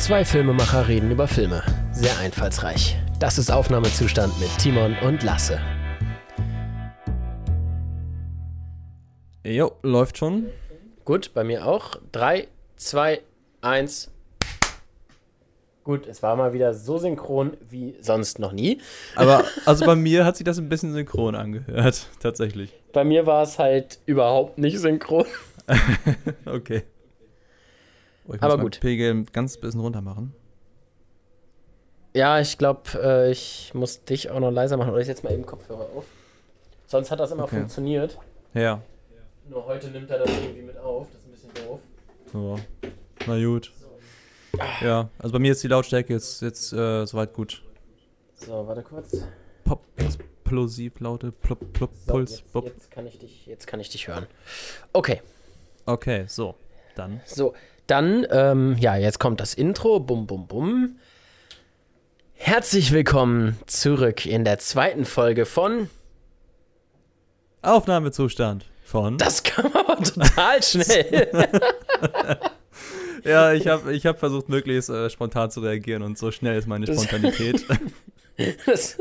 Zwei Filmemacher reden über Filme. Sehr einfallsreich. Das ist Aufnahmezustand mit Timon und Lasse. Jo, läuft schon. Gut, bei mir auch. Drei, zwei, eins. Gut, es war mal wieder so synchron wie sonst noch nie. Aber also bei mir hat sich das ein bisschen synchron angehört, tatsächlich. Bei mir war es halt überhaupt nicht synchron. okay. Oh, ich Aber muss gut. Pegel ganz bisschen runter machen. Ja, ich glaube, äh, ich muss dich auch noch leiser machen. Oder ich setze mal eben Kopfhörer auf. Sonst hat das immer Okay. funktioniert. Ja. Nur heute nimmt er das irgendwie mit auf. Das ist ein bisschen doof. So. Na gut. Ja, also bei mir ist die Lautstärke jetzt, jetzt äh, soweit gut. So, warte kurz. Pop, explosiv, laute, plop, plop, So, Puls, jetzt, pop. jetzt, kann ich dich, jetzt kann ich dich hören. Okay, Okay, so. Dann. so. Dann, ähm, ja, jetzt kommt das Intro. Bum, bum, bum. Herzlich willkommen zurück in der zweiten Folge von. Aufnahmezustand von. Das kam aber total schnell. Ja, ich habe ich hab versucht, möglichst äh, spontan zu reagieren und so schnell ist meine Das- Spontanität. Das-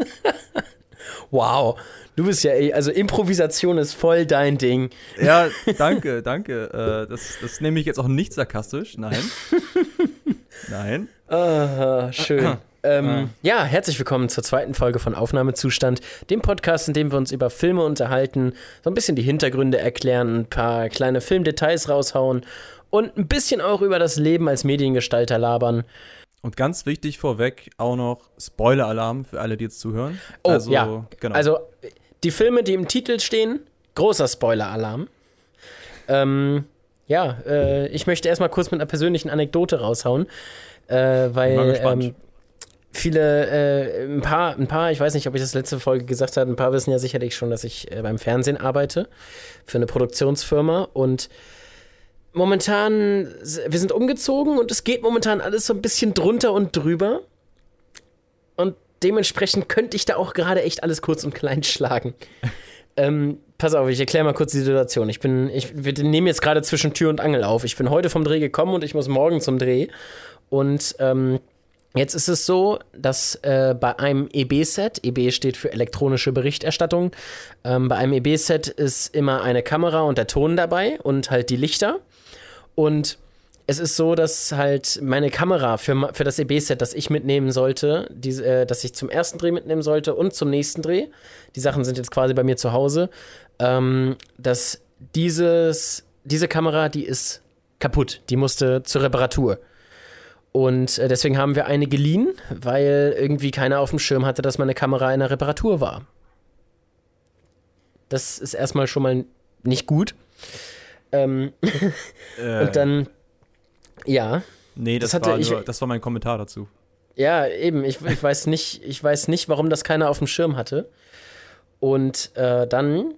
wow, du bist ja, eh- also Improvisation ist voll dein Ding. ja, danke, danke. Äh, das, das nehme ich jetzt auch nicht sarkastisch. Nein. Nein. Ah, schön. Ähm, Ah. ja, herzlich willkommen zur zweiten Folge von Aufnahmezustand, dem Podcast, in dem wir uns über Filme unterhalten, so ein bisschen die Hintergründe erklären, ein paar kleine Filmdetails raushauen und ein bisschen auch über das Leben als Mediengestalter labern. Und ganz wichtig vorweg auch noch Spoiler-Alarm für alle, die jetzt zuhören. Oh, also, ja. genau. Also, die Filme, die im Titel stehen, großer Spoiler-Alarm. Ähm, ja, äh, ich möchte erstmal kurz mit einer persönlichen Anekdote raushauen, äh, weil ähm, viele, äh, ein paar, ein paar, ich weiß nicht, ob ich das letzte Folge gesagt habe, ein paar wissen ja sicherlich schon, dass ich äh, beim Fernsehen arbeite für eine Produktionsfirma und momentan, wir sind umgezogen und es geht momentan alles so ein bisschen drunter und drüber. Und dementsprechend könnte ich da auch gerade echt alles kurz und klein schlagen. ähm, pass auf, ich erkläre mal kurz die Situation. Ich bin, ich, wir nehmen jetzt gerade zwischen Tür und Angel auf. Ich bin heute vom Dreh gekommen und ich muss morgen zum Dreh. Und ähm, jetzt ist es so, dass äh, bei einem EB-Set, EB steht für elektronische Berichterstattung, ähm, bei einem EB-Set ist immer eine Kamera und der Ton dabei und halt die Lichter. Und es ist so, dass halt meine Kamera für, für das EB-Set, das ich mitnehmen sollte, die, äh, das ich zum ersten Dreh mitnehmen sollte und zum nächsten Dreh, die Sachen sind jetzt quasi bei mir zu Hause, ähm, dass dieses, diese Kamera, die ist kaputt, die musste zur Reparatur. Und äh, deswegen haben wir eine geliehen, weil irgendwie keiner auf dem Schirm hatte, dass meine Kamera in der Reparatur war. Das ist erstmal schon mal nicht gut. Ähm, äh, und dann, ja, nee, das, das hatte war ich- nur, das war mein Kommentar dazu. ja, eben, ich, ich, weiß nicht, ich weiß nicht, warum das keiner auf dem Schirm hatte. Und äh, dann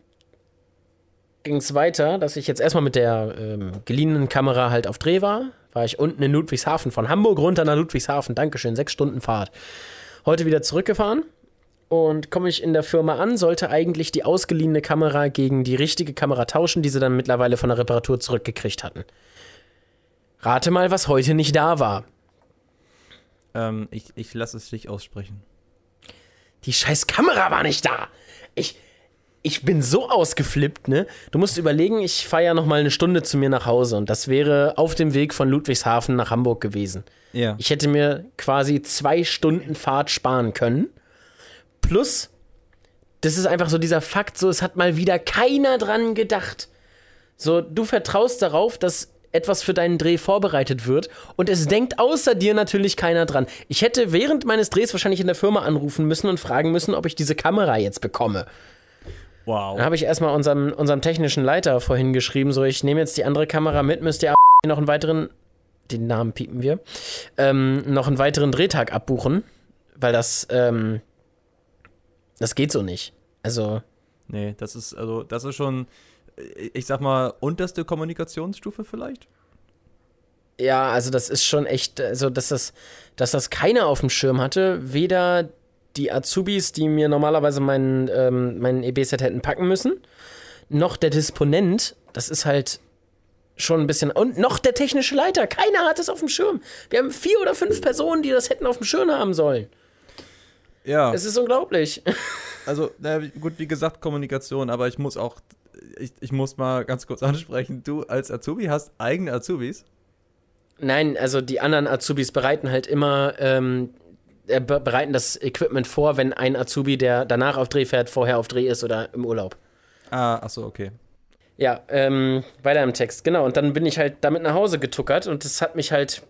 ging es weiter, dass ich jetzt erstmal mit der ähm, geliehenen Kamera halt auf Dreh war. War ich unten in Ludwigshafen, von Hamburg runter nach Ludwigshafen. Dankeschön, sechs Stunden Fahrt. Heute wieder zurückgefahren und komme ich in der Firma an, sollte eigentlich die ausgeliehene Kamera gegen die richtige Kamera tauschen, die sie dann mittlerweile von der Reparatur zurückgekriegt hatten. Rate mal, was heute nicht da war. Ähm, ich ich lasse es dich aussprechen. Die scheiß Kamera war nicht da. Ich, ich bin so ausgeflippt, ne? Du musst überlegen, ich fahre ja noch mal eine Stunde zu mir nach Hause und das wäre auf dem Weg von Ludwigshafen nach Hamburg gewesen. Ja. Ich hätte mir quasi zwei Stunden Fahrt sparen können. Plus, das ist einfach so dieser Fakt, so es hat mal wieder keiner dran gedacht. So, du vertraust darauf, dass etwas für deinen Dreh vorbereitet wird und es denkt außer dir natürlich keiner dran. Ich hätte während meines Drehs wahrscheinlich in der Firma anrufen müssen und fragen müssen, ob ich diese Kamera jetzt bekomme. wow. Dann habe ich erstmal unserem, unserem technischen Leiter vorhin geschrieben, so ich nehme jetzt die andere Kamera mit, müsst ihr noch einen weiteren, den Namen piepen wir, ähm, noch einen weiteren Drehtag abbuchen, weil das, ähm, das geht so nicht. Also, Nee, das ist, also, das ist schon, ich sag mal, unterste Kommunikationsstufe vielleicht? ja, also das ist schon echt, also dass das, dass das keiner auf dem Schirm hatte, weder die Azubis, die mir normalerweise meinen, ähm, meinen EB-Set hätten packen müssen, noch der Disponent, das ist halt schon ein bisschen. Und noch der technische Leiter. Keiner hat es auf dem Schirm. Wir haben vier oder fünf Personen, die das hätten auf dem Schirm haben sollen. Ja. Es ist unglaublich. Also, na, gut, wie gesagt, Kommunikation, aber ich muss auch, ich, ich muss mal ganz kurz ansprechen, du als Azubi hast eigene Azubis? Nein, also die anderen Azubis bereiten halt immer, ähm, äh, bereiten das Equipment vor, wenn ein Azubi, der danach auf Dreh fährt, vorher auf Dreh ist oder im Urlaub. Ah, ach so, okay. Ja, ähm, weiter im Text, genau. Und dann bin ich halt damit nach Hause getuckert und das hat mich halt.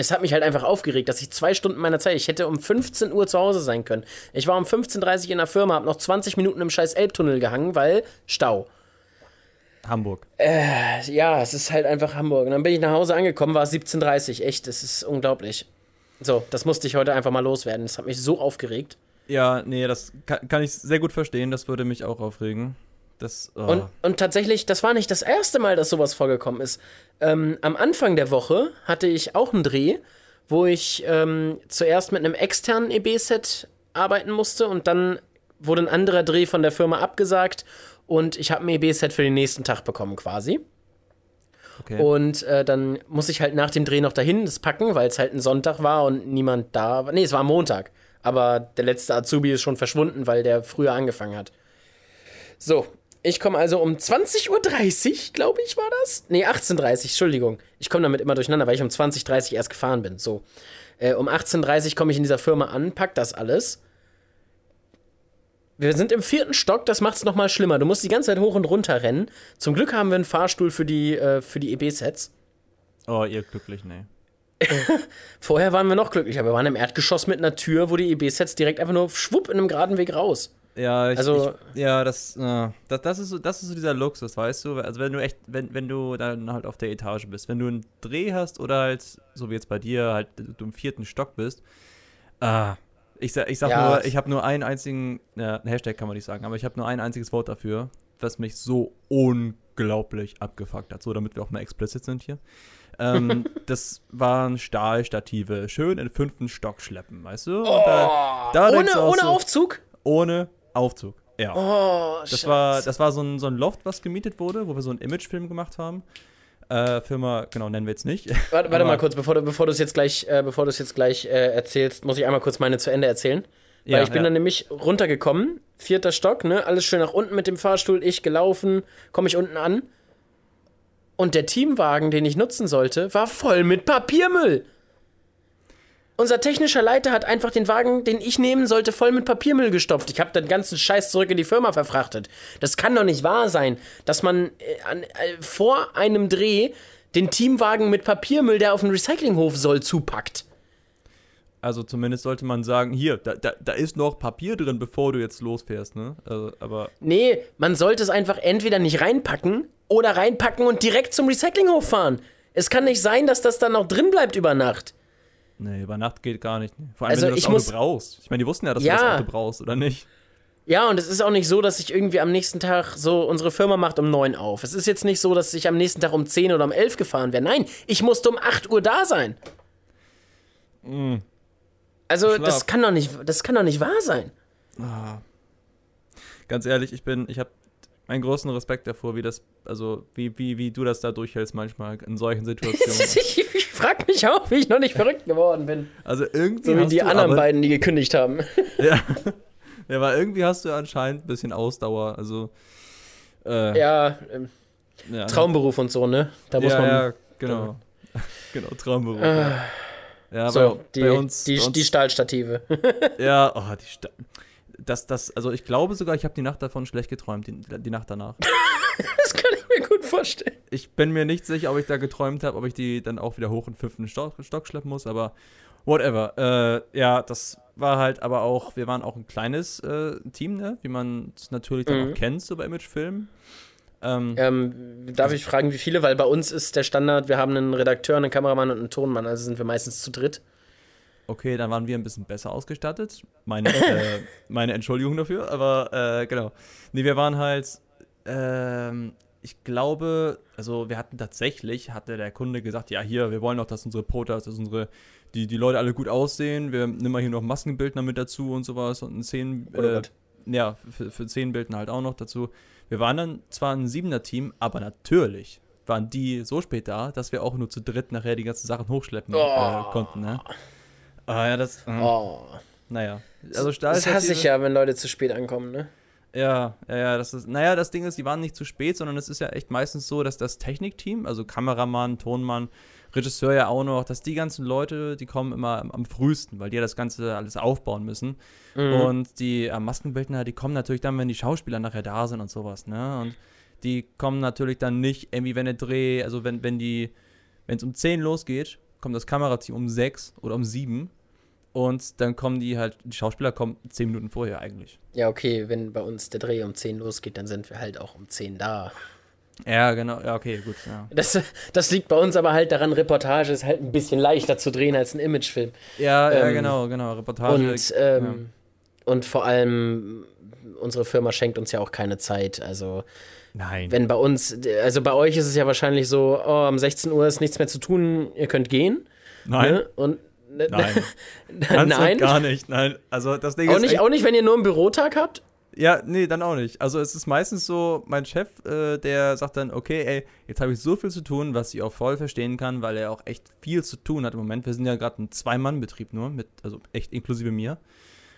Es hat mich halt einfach aufgeregt, dass ich zwei Stunden meiner Zeit, ich hätte um 15 Uhr zu Hause sein können. Ich war um 15.30 Uhr in der Firma, hab noch 20 Minuten im scheiß Elbtunnel gehangen, weil Stau. Hamburg. Äh, ja, es ist halt einfach Hamburg. Und dann bin ich nach Hause angekommen, war es 17.30 Uhr. Echt, das ist unglaublich. So, das musste ich heute einfach mal loswerden. Das hat mich so aufgeregt. Ja, nee, das kann, kann ich sehr gut verstehen. Das würde mich auch aufregen. Das, oh. und, und tatsächlich, das war nicht das erste Mal, dass sowas vorgekommen ist. Ähm, am Anfang der Woche hatte ich auch einen Dreh, wo ich ähm, zuerst mit einem externen EB-Set arbeiten musste und dann wurde ein anderer Dreh von der Firma abgesagt und ich habe ein EB-Set für den nächsten Tag bekommen quasi. Okay. Und äh, dann muss ich halt nach dem Dreh noch dahin das packen, weil es halt ein Sonntag war und niemand da war. Nee, es war Montag. Aber der letzte Azubi ist schon verschwunden, weil der früher angefangen hat. So, ich komme also um 20.30 Uhr, glaube ich, war das? Nee, 18.30 Uhr, Entschuldigung. Ich komme damit immer durcheinander, weil ich um 20.30 Uhr erst gefahren bin. So. Äh, um 18.30 Uhr komme ich in dieser Firma an, pack das alles. Wir sind im vierten Stock, das macht es nochmal schlimmer. Du musst die ganze Zeit hoch und runter rennen. Zum Glück haben wir einen Fahrstuhl für die, äh, für die EB-Sets. Oh, ihr glücklich, nee. Vorher waren wir noch glücklicher. Wir waren im Erdgeschoss mit einer Tür, wo die EB-Sets direkt einfach nur schwupp in einem geraden Weg raus. Ja, ich, also, ich, ja, das, äh, das, das, ist so, das ist so dieser Luxus, weißt du? Also wenn du echt, wenn, wenn du dann halt auf der Etage bist, wenn du einen Dreh hast oder halt, so wie jetzt bei dir, halt du im vierten Stock bist, ah, ich sag, ich sag ja, nur, ich habe nur einen einzigen, ja, Hashtag kann man nicht sagen, aber ich habe nur ein einziges Wort dafür, was mich so unglaublich abgefuckt hat. So, damit wir auch mal explicit sind hier. ähm, das waren Stahlstative, schön in den fünften Stock schleppen, weißt du? Oh, da, da ohne, ohne so, Aufzug? Ohne Aufzug, ja. Oh, das war, das war so ein, so ein Loft, was gemietet wurde, wo wir so einen Imagefilm gemacht haben. Äh, Firma, genau, nennen wir jetzt nicht. Warte, warte mal kurz, bevor du, bevor du es jetzt gleich, äh, bevor du es jetzt gleich äh, erzählst, muss ich einmal kurz meine zu Ende erzählen. Weil ja, ich bin ja. dann nämlich runtergekommen, vierter Stock, ne? Alles schön nach unten mit dem Fahrstuhl, ich gelaufen, komme ich unten an. Und der Teamwagen, den ich nutzen sollte, war voll mit Papiermüll. Unser technischer Leiter hat einfach den Wagen, den ich nehmen sollte, voll mit Papiermüll gestopft. Ich habe den ganzen Scheiß zurück in die Firma verfrachtet. Das kann doch nicht wahr sein, dass man äh, an, äh, vor einem Dreh den Teamwagen mit Papiermüll, der auf den Recyclinghof soll, zupackt. Also zumindest sollte man sagen, hier, da, da, da ist noch Papier drin, bevor du jetzt losfährst, ne? Also, aber. Nee, man sollte es einfach entweder nicht reinpacken oder reinpacken und direkt zum Recyclinghof fahren. Es kann nicht sein, dass das dann noch drin bleibt über Nacht. Nee, über Nacht geht gar nicht. Vor allem, also wenn du das Auto muss, brauchst. Ich meine, die wussten ja, dass ja. du das Auto brauchst, oder nicht? Ja, und es ist auch nicht so, dass ich irgendwie am nächsten Tag so, unsere Firma macht um 9 auf. Es ist jetzt nicht so, dass ich am nächsten Tag um 10 oder um 11 gefahren wäre. Nein, ich musste um 8 Uhr da sein. Mhm. Also, das kann doch nicht, das kann doch nicht wahr sein. Ah. Ganz ehrlich, ich bin, ich habe einen großen Respekt davor, wie das, also wie, wie, wie du das da durchhältst manchmal in solchen Situationen. ich frag mich auch, wie ich noch nicht verrückt geworden bin. Also irgendwie. So wie die anderen aber, beiden, die gekündigt haben. ja. Ja, aber irgendwie hast du anscheinend ein bisschen Ausdauer. Also. Äh, ja, ähm, ja, Traumberuf und so, ne? Da muss ja, man. Ja, genau. genau, Traumberuf. Äh, ja. ja so, bei, die, bei uns, die, uns, die Stahlstative. ja, oh, die Stahl das, das, also ich glaube sogar, ich habe die Nacht davon schlecht geträumt, die, die Nacht danach. das kann ich mir gut vorstellen. Ich bin mir nicht sicher, ob ich da geträumt habe, ob ich die dann auch wieder hoch in den fünften Stock, Stock schleppen muss, aber whatever. Äh, ja, das war halt aber auch, wir waren auch ein kleines äh, Team, ne? wie man es natürlich dann mhm. auch kennt, so bei Imagefilmen. Ähm, ähm, darf ich fragen, wie viele? Weil bei uns ist der Standard, wir haben einen Redakteur, einen Kameramann und einen Tonmann, also sind wir meistens zu dritt. Okay, dann waren wir ein bisschen besser ausgestattet. Meine, äh, meine Entschuldigung dafür, aber äh, genau. Nee, wir waren halt, ähm, ich glaube, also wir hatten tatsächlich, hatte der Kunde gesagt, ja hier, wir wollen doch, dass unsere Potas, dass unsere, die, die Leute alle gut aussehen. Wir nehmen mal hier noch Maskenbildner mit dazu und sowas und ein Szenen, oh äh, ja, für, für zehn Bildner halt auch noch dazu. Wir waren dann zwar ein Siebener-Team, aber natürlich waren die so spät da, dass wir auch nur zu dritt nachher die ganzen Sachen hochschleppen Oh. äh, konnten, ne? Ah ja, das. äh, Oh. Naja. Also Das hasse ich ja. ja, wenn Leute zu spät ankommen, ne? Ja, ja, ja, das ist. Naja, das Ding ist, die waren nicht zu spät, sondern es ist ja echt meistens so, dass das Technikteam, also Kameramann, Tonmann, Regisseur ja auch noch, dass die ganzen Leute, die kommen immer am, am frühesten, weil die ja das Ganze alles aufbauen müssen. Mhm. Und die äh, Maskenbildner, die kommen natürlich dann, wenn die Schauspieler nachher da sind und sowas, ne? Und die kommen natürlich dann nicht irgendwie, wenn der Dreh, also wenn, wenn die, wenn es um 10 losgeht, kommt das Kamerateam um 6 oder um 7 und dann kommen die halt, die Schauspieler kommen 10 Minuten vorher eigentlich. Ja, okay, wenn bei uns der Dreh um 10 losgeht, dann sind wir halt auch um 10 da. Ja, genau, ja, okay, gut, ja. Das, das liegt bei uns aber halt daran, Reportage ist halt ein bisschen leichter zu drehen als ein Imagefilm. Ja, ja, Ähm, genau, genau, Reportage. Und, ähm, und vor allem, unsere Firma schenkt uns ja auch keine Zeit. Also, Nein. wenn bei uns, also bei euch ist es ja wahrscheinlich so, oh, um 16 Uhr ist nichts mehr zu tun, ihr könnt gehen. Nein. Ne? Und, Nein. Ganz Nein. und gar nicht. Nein. Also das Ding Auch ist. nicht, auch nicht, wenn ihr nur einen Bürotag habt? Ja, nee, dann auch nicht. Also es ist meistens so, mein Chef, äh, der sagt dann, okay, ey, jetzt habe ich so viel zu tun, was ich auch voll verstehen kann, weil er auch echt viel zu tun hat im Moment. Wir sind ja gerade ein Zwei-Mann-Betrieb nur, mit, also echt inklusive mir.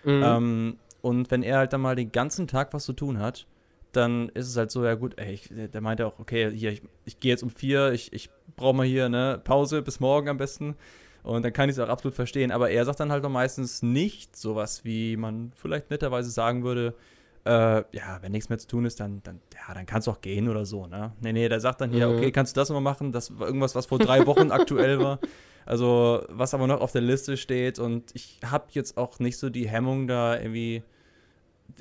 Mhm. Ähm, und wenn er halt dann mal den ganzen Tag was zu tun hat, dann ist es halt so, ja gut, ey, ich, der meinte auch, okay, hier, ich, ich gehe jetzt um vier, ich, ich brauche mal hier eine Pause bis morgen am besten. Und dann kann ich es auch absolut verstehen. Aber er sagt dann halt auch meistens nicht sowas, wie man vielleicht netterweise sagen würde, äh, ja, wenn nichts mehr zu tun ist, dann, dann, ja, dann kannst du auch gehen oder so, ne? Nee, nee, der sagt dann hier, Mhm. okay, kannst du das nochmal machen? Das war irgendwas, was vor drei Wochen aktuell war. Also, was aber noch auf der Liste steht. Und ich habe jetzt auch nicht so die Hemmung, da irgendwie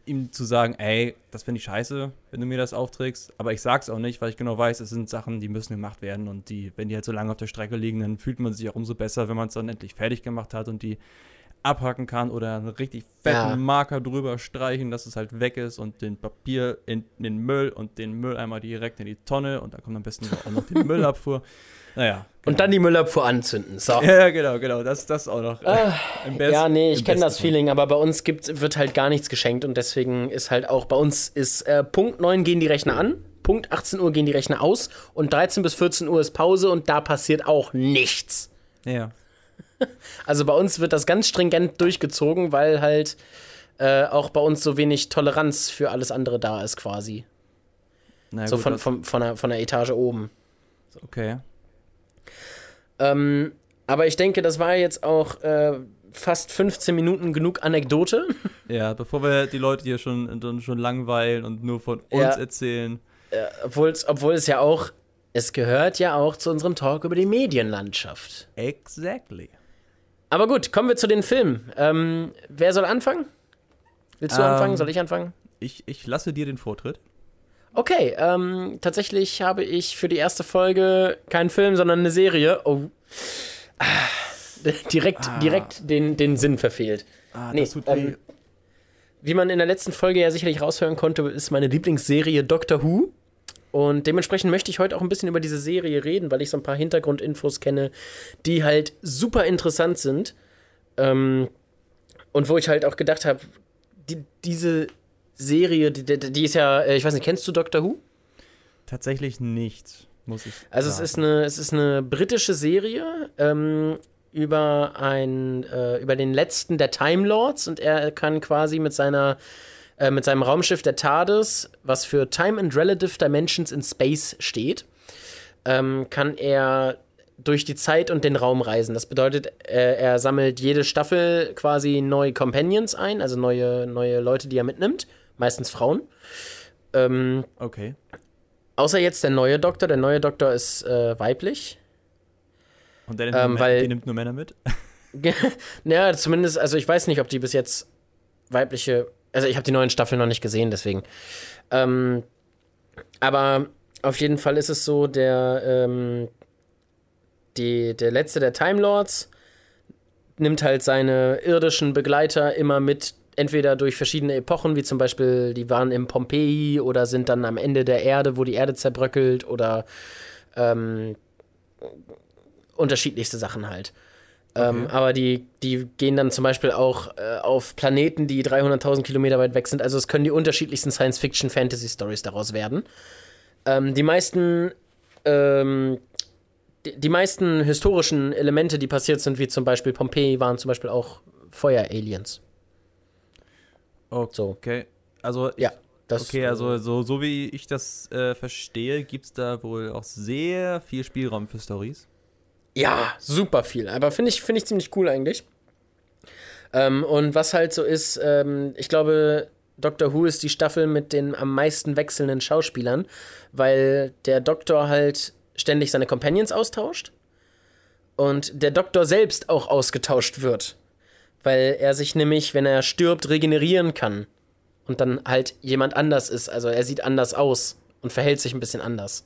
ihm zu sagen, ey, das finde ich scheiße, wenn du mir das aufträgst. Aber ich sag's auch nicht, weil ich genau weiß, es sind Sachen, die müssen gemacht werden. Und die, wenn die halt so lange auf der Strecke liegen, dann fühlt man sich auch umso besser, wenn man es dann endlich fertig gemacht hat und die abhacken kann oder einen richtig fetten Ja. Marker drüber streichen, dass es halt weg ist und den Papier in, den Müll und den Mülleimer direkt in die Tonne und da kommt am besten auch noch die Müllabfuhr. Naja. Und dann die Müllabfuhr anzünden. So. Ja, genau, genau. Das, das auch noch. Ah, Im best- ja, nee, ich kenne das. Feeling, aber bei uns gibt, wird halt gar nichts geschenkt und deswegen ist halt auch bei uns ist äh, Punkt 9 gehen die Rechner an, Punkt 18 Uhr gehen die Rechner aus und 13 bis 14 Uhr ist Pause und da passiert auch nichts. Ja. Also bei uns wird das ganz stringent durchgezogen, weil halt äh, auch bei uns so wenig Toleranz für alles andere da ist quasi. Na so gut, von, von, von, der, von der Etage oben. Okay. Ähm, aber ich denke, das war jetzt auch äh, fast 15 Minuten genug Anekdote. Ja, bevor wir die Leute hier schon, schon- langweilen und nur von uns Ja. erzählen. Obwohl's, obwohl es ja auch, es gehört ja auch zu unserem Talk über die Medienlandschaft. Exactly. Aber gut, kommen wir zu den Filmen. Ähm, wer soll anfangen? Willst du Ähm, anfangen? Soll ich anfangen? Ich, ich lasse dir den Vortritt. Okay, ähm, tatsächlich habe ich für die erste Folge keinen Film, sondern eine Serie. Oh. Ah, direkt, Ah. direkt den, den Sinn verfehlt. Ah, Nee, das tut ähm, weh. Wie man in der letzten Folge ja sicherlich raushören konnte, ist meine Lieblingsserie Doctor Who. Und dementsprechend möchte ich heute auch ein bisschen über diese Serie reden, weil ich so ein paar Hintergrundinfos kenne, die halt super interessant sind. Ähm, und wo ich halt auch gedacht habe, die, diese Serie, die, die, ist ja, äh, ich weiß nicht, kennst du Doctor Who? Tatsächlich nicht, muss ich Also es sagen. ist eine, es ist eine britische Serie ähm, über ein, äh, über den letzten der Time Lords und er kann quasi mit seiner äh, mit seinem Raumschiff der TARDIS, was für Time and Relative Dimensions in Space steht, ähm, kann er durch die Zeit und den Raum reisen. Das bedeutet, äh, er sammelt jede Staffel quasi neue Companions ein, also neue, neue Leute, die er mitnimmt, meistens Frauen. Ähm, Okay. außer jetzt der neue Doktor. Der neue Doktor ist äh, weiblich. Und der nimmt, Ähm, weil- nimmt nur Männer mit? naja, zumindest, also ich weiß nicht, ob die bis jetzt weibliche. Also ich habe die neuen Staffeln noch nicht gesehen, deswegen. Ähm, aber auf jeden Fall ist es so, der, ähm, die, der letzte der Time Lords nimmt halt seine irdischen Begleiter immer mit, entweder durch verschiedene Epochen, wie zum Beispiel, die waren im Pompeji oder sind dann am Ende der Erde, wo die Erde zerbröckelt oder ähm, unterschiedlichste Sachen halt. Ähm, Okay. aber die, die gehen dann zum Beispiel auch äh, auf Planeten, die 300.000 Kilometer weit weg sind. Also es können die unterschiedlichsten Science-Fiction-Fantasy-Stories daraus werden. Ähm, die meisten ähm, die, die meisten historischen Elemente, die passiert sind, wie zum Beispiel Pompeji, waren zum Beispiel auch Feuer-Aliens. So, Okay. Also, ja. Das, okay, also so, so wie ich das äh, verstehe, gibt es da wohl auch sehr viel Spielraum für Stories. Ja, super viel. Aber finde ich, find ich ziemlich cool eigentlich. Ähm, und was halt so ist, ähm, ich glaube, Doctor Who ist die Staffel mit den am meisten wechselnden Schauspielern, weil der Doktor halt ständig seine Companions austauscht und der Doktor selbst auch ausgetauscht wird, weil er sich nämlich, wenn er stirbt, regenerieren kann und dann halt jemand anders ist. Also er sieht anders aus und verhält sich ein bisschen anders.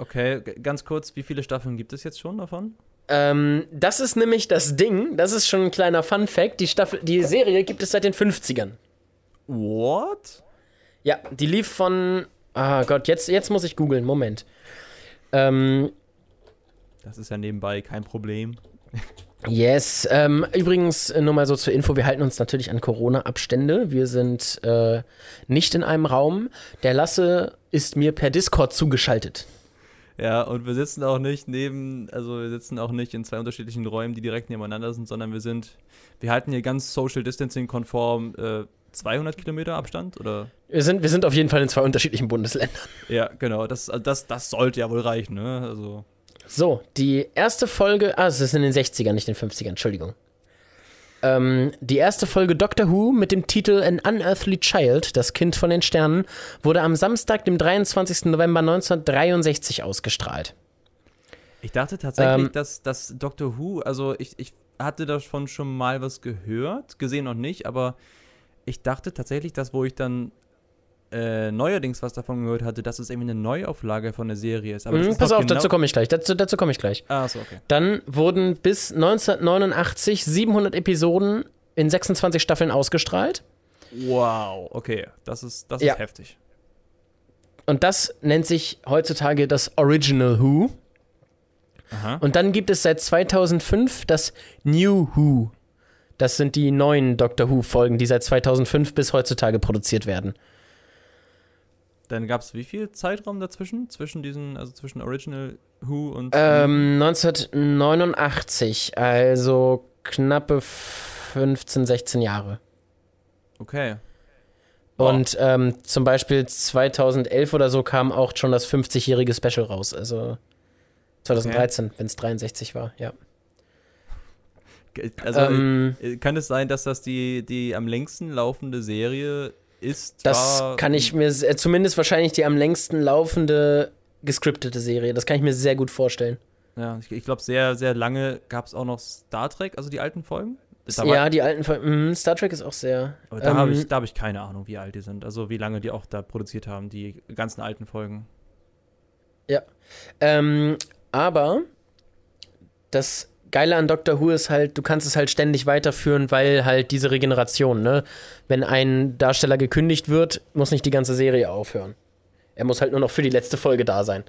Okay, ganz kurz, wie viele Staffeln gibt es jetzt schon davon? Ähm, das ist nämlich das Ding, das ist schon ein kleiner Fun Fact. Die Staffel, die Serie gibt es seit den 50ern. What? Ja, die lief von. Ah Gott, jetzt, jetzt muss ich googeln, Moment. Ähm, Das ist ja nebenbei kein Problem. yes. Ähm, übrigens, äh, nur mal so zur Info, wir halten uns natürlich an Corona-Abstände. Wir sind äh, nicht in einem Raum. Der Lasse ist mir per Discord zugeschaltet. Ja, und wir sitzen auch nicht neben, also wir sitzen auch nicht in zwei unterschiedlichen Räumen, die direkt nebeneinander sind, sondern wir sind, wir halten hier ganz Social Distancing konform äh, 200 Kilometer Abstand oder? Wir sind, wir sind auf jeden Fall in zwei unterschiedlichen Bundesländern. Ja, genau, das, also das, das sollte ja wohl reichen, ne? Also, So, die erste Folge, ah, es ist in den 60ern, nicht den 50ern, Entschuldigung. Ähm, die erste Folge Doctor Who mit dem Titel An Unearthly Child, das Kind von den Sternen, wurde am Samstag, dem 23. November 1963 ausgestrahlt. ich dachte tatsächlich, Ähm, dass, dass Doctor Who, also ich, ich hatte davon schon mal was gehört, gesehen noch nicht, aber ich dachte tatsächlich, dass wo ich dann äh, neuerdings was davon gehört hatte, dass es irgendwie eine Neuauflage von der Serie ist. Aber das Hm, ist pass auf, genau dazu komme ich gleich. Dazu, dazu komme ich gleich. Ah, so, okay. Dann wurden bis 1989 700 Episoden in 26 Staffeln ausgestrahlt. Wow, okay. Das ist, das Ja. ist heftig. Und das nennt sich heutzutage das Original Who. Aha. Und dann gibt es seit 2005 das New Who. Das sind die neuen Doctor Who-Folgen, die seit 2005 bis heutzutage produziert werden. Dann gab es wie viel Zeitraum dazwischen? Zwischen diesen, also zwischen Original Who und. Ähm, 1989, also knappe 15, 16 Jahre. Okay. Wow. Und ähm, zum Beispiel 2011 oder so kam auch schon das 50-jährige Special raus. Also 2013, wenn es 63 war, ja. Also ähm, äh, kann es sein, dass das die, die am längsten laufende Serie ist? das kann ich mir, äh, zumindest wahrscheinlich die am längsten laufende gescriptete Serie. Das kann ich mir sehr gut vorstellen. Ja, ich, ich glaube, sehr, sehr lange gab es auch noch Star Trek, also die alten Folgen. Ja, die alten Folgen. mh, Star Trek ist auch sehr. Aber da habe ähm, ich, da hab ich keine Ahnung, wie alt die sind. Also wie lange die auch da produziert haben, die ganzen alten Folgen. Ähm, aber das Geile an Doctor Who ist halt, du kannst es halt ständig weiterführen, weil halt diese Regeneration, ne? Wenn ein Darsteller gekündigt wird, muss nicht die ganze Serie aufhören. Er muss halt nur noch für die letzte Folge da sein.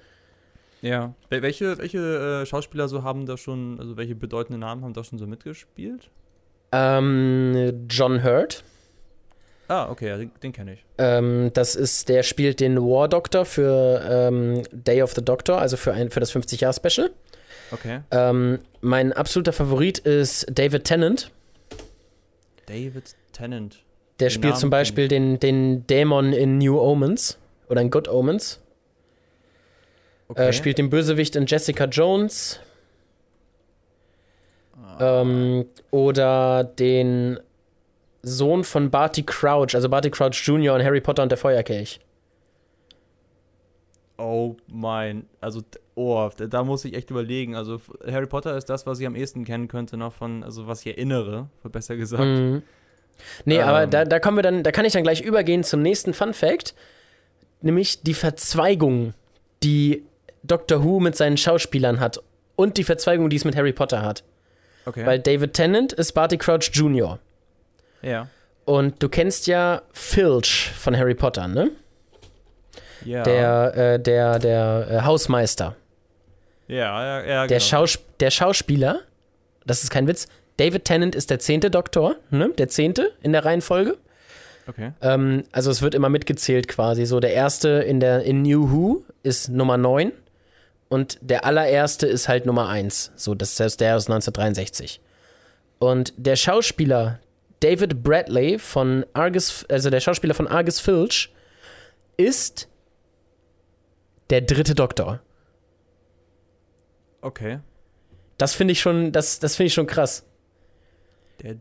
Ja. Wel- Welche, welche äh, Schauspieler so haben da schon, also welche bedeutenden Namen haben da schon so mitgespielt? Ähm, John Hurt, Ah, okay, ja, den, den kenne ich. ähm, das ist, der spielt den War Doctor für ähm, Day of the Doctor, also für, ein, für das 50-Jahr-Special. Okay. Ähm, mein absoluter Favorit ist David Tennant. David Tennant. Der Den spielt Namen zum Beispiel den, den Dämon in New Omens oder in Good Omens. Okay. Äh, spielt den Bösewicht in Jessica Jones. Ah. Ähm, oder den Sohn von Barty Crouch, also Barty Crouch Jr. in Harry Potter und der Feuerkelch. Oh mein, also oh, da, da muss ich echt überlegen. Also Harry Potter ist das, was ich am ehesten kennen könnte noch von, also was ich erinnere, besser gesagt. Mhm. Nee, Ähm. aber da, da kommen wir dann, da kann ich dann gleich übergehen zum nächsten Fun Fact, nämlich die Verzweigung, die Doctor Who mit seinen Schauspielern hat und die Verzweigung, die es mit Harry Potter hat. Okay. Weil David Tennant ist Barty Crouch Jr. ja. Und du kennst ja Filch von Harry Potter, ne? Ja. Der, äh, der, der äh, Hausmeister. ja, ja, ja, Der, genau. Schaus der Schauspieler das ist kein Witz, David Tennant ist der zehnte Doktor, ne? der zehnte in der Reihenfolge. Okay. Ähm, also es wird immer mitgezählt quasi. So der erste in der in New Who ist Nummer 9 und der allererste ist halt Nummer 1. So, das ist der aus 1963. Und der Schauspieler David Bradley von Argus, also der Schauspieler von Argus Filch, ist der dritte Doktor. Okay. Das finde ich schon, das, das finde ich schon krass.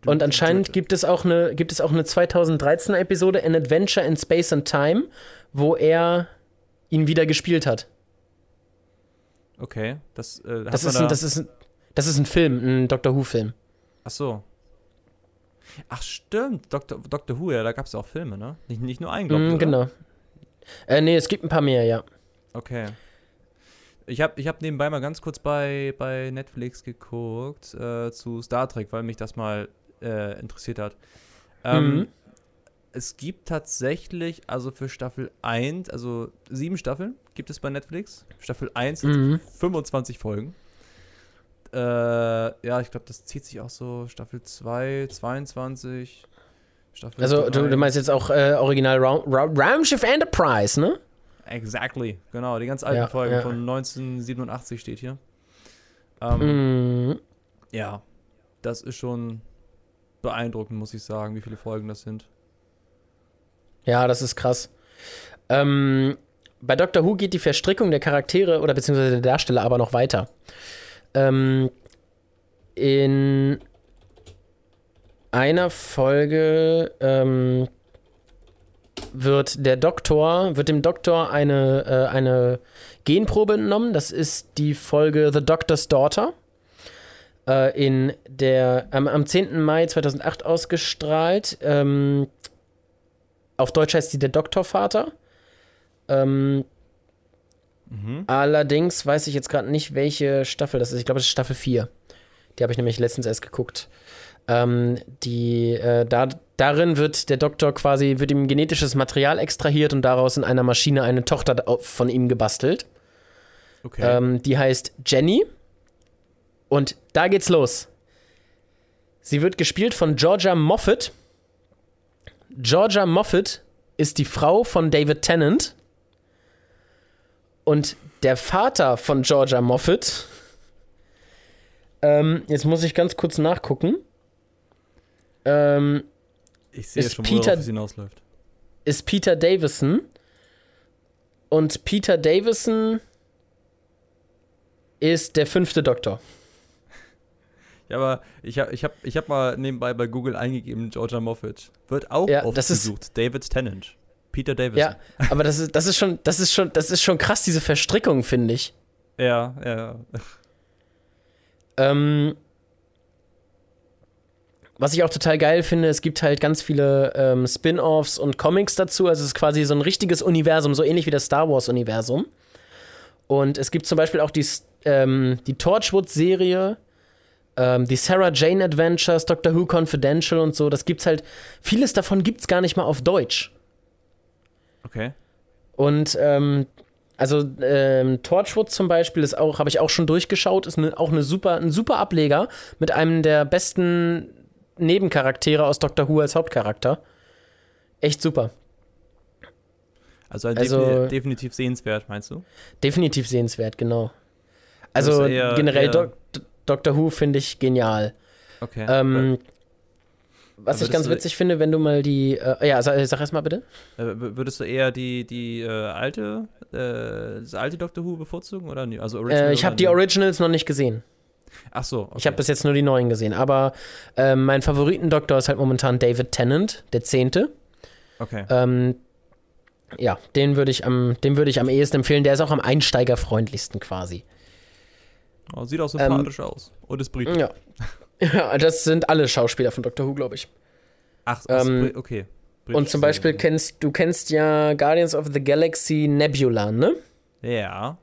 Und anscheinend gibt es auch eine, gibt es auch eine 2013er Episode, An Adventure in Space and Time, wo er ihn wieder gespielt hat. Okay. Das, äh, Das ist, da, ein, das, ist ein, das ist ein Film, ein Doctor Who-Film. Ach so. Ach stimmt, Dr. Doctor Who, ja, da gab es auch Filme, ne? Nicht, nicht nur einen, glaube ich. Mm, genau. Äh, nee, es gibt ein paar mehr, ja. Okay. Ich habe ich hab nebenbei mal ganz kurz bei, bei Netflix geguckt äh, zu Star Trek, weil mich das mal äh, interessiert hat. Ähm, Mhm. Es gibt tatsächlich, also für Staffel 1, also sieben Staffeln gibt es bei Netflix. Staffel 1 hat Mhm. 25 Folgen. Äh, ja, ich glaube, das zieht sich auch so. Staffel 2, 22. Staffel Also, du, 3. du meinst jetzt auch äh, Original Raum, Ra Raumschiff Enterprise, ne? Exactly, genau. Die ganz alten Ja, Folgen ja. von 1987 steht hier. Ähm, Mhm. Ja, das ist schon beeindruckend, muss ich sagen, wie viele Folgen das sind. Ja, das ist krass. Ähm, bei Doctor Who geht die Verstrickung der Charaktere oder beziehungsweise der Darsteller aber noch weiter. Ähm, in einer Folge ähm, wird der Doktor, wird dem Doktor eine, äh, eine Genprobe entnommen. Das ist die Folge The Doctor's Daughter. Äh, in der, am, am 10. Mai 2008 ausgestrahlt. Ähm, auf Deutsch heißt die der Doktorvater. Ähm, Mhm. allerdings weiß ich jetzt gerade nicht, welche Staffel das ist. Ich glaube, das ist Staffel 4. Die habe ich nämlich letztens erst geguckt. Ähm, die, äh, da, darin wird der Doktor quasi, wird ihm genetisches Material extrahiert und daraus in einer Maschine eine Tochter von ihm gebastelt. Okay. Ähm, die heißt Jenny. Und da geht's los. Sie wird gespielt von Georgia Moffat. Georgia Moffat ist die Frau von David Tennant. Und der Vater von Georgia Moffat. Ähm, jetzt muss ich ganz kurz nachgucken. Ähm, ich sehe schon, Peter- worauf es hinausläuft. ist Peter Davison. Und Peter Davison ist der fünfte Doktor. Ja, aber ich habe ich hab, ich hab mal nebenbei bei Google eingegeben, Georgia Moffat. Wird auch Ja, oft das ist- gesucht. David Tennant. Peter Davison. Ja, aber das ist, das ist schon, das ist schon, das ist schon krass, diese Verstrickung, finde ich. Ja, ja. Ähm, was ich auch total geil finde, es gibt halt ganz viele ähm, Spin-offs und Comics dazu. Also es ist quasi so ein richtiges Universum, so ähnlich wie das Star Wars-Universum. Und es gibt zum Beispiel auch die, ähm, die Torchwood-Serie, ähm, die Sarah Jane Adventures, Doctor Who Confidential und so. Das gibt's halt, vieles davon gibt's gar nicht mal auf Deutsch. Okay. Und ähm, also ähm, Torchwood zum Beispiel ist auch, habe ich auch schon durchgeschaut, ist ne, auch eine super, ein super Ableger mit einem der besten Nebencharaktere aus Doctor Who als Hauptcharakter. Echt super. Also, Also- defini definitiv sehenswert, meinst du? Definitiv sehenswert, genau. Also ist eher- generell eher- Doc Doctor Who finde ich genial. Okay. Ähm, was aber ich ganz das- witzig finde, wenn du mal die. Äh, ja, sag, sag erst mal bitte. Äh, würdest du eher die, die äh, alte, äh, das alte Doctor Who bevorzugen oder nie? Also Äh, ich habe die? Originals noch nicht gesehen. Ach so. Okay. Ich habe bis jetzt nur die neuen gesehen. Aber ähm, mein Favoritendoktor ist halt momentan David Tennant, der Zehnte. Okay. Ähm, ja, den würde ich am, den würde ich am ehesten empfehlen. Der ist auch am einsteigerfreundlichsten quasi. Oh, sieht auch sympathisch aus. Und ist Brit. Ja. ja, das sind alle Schauspieler von Doctor Who, glaube ich. Ach, Ähm, okay. Und Britische zum Beispiel kennst du kennst ja Guardians of the Galaxy Nebula, ne? Ja.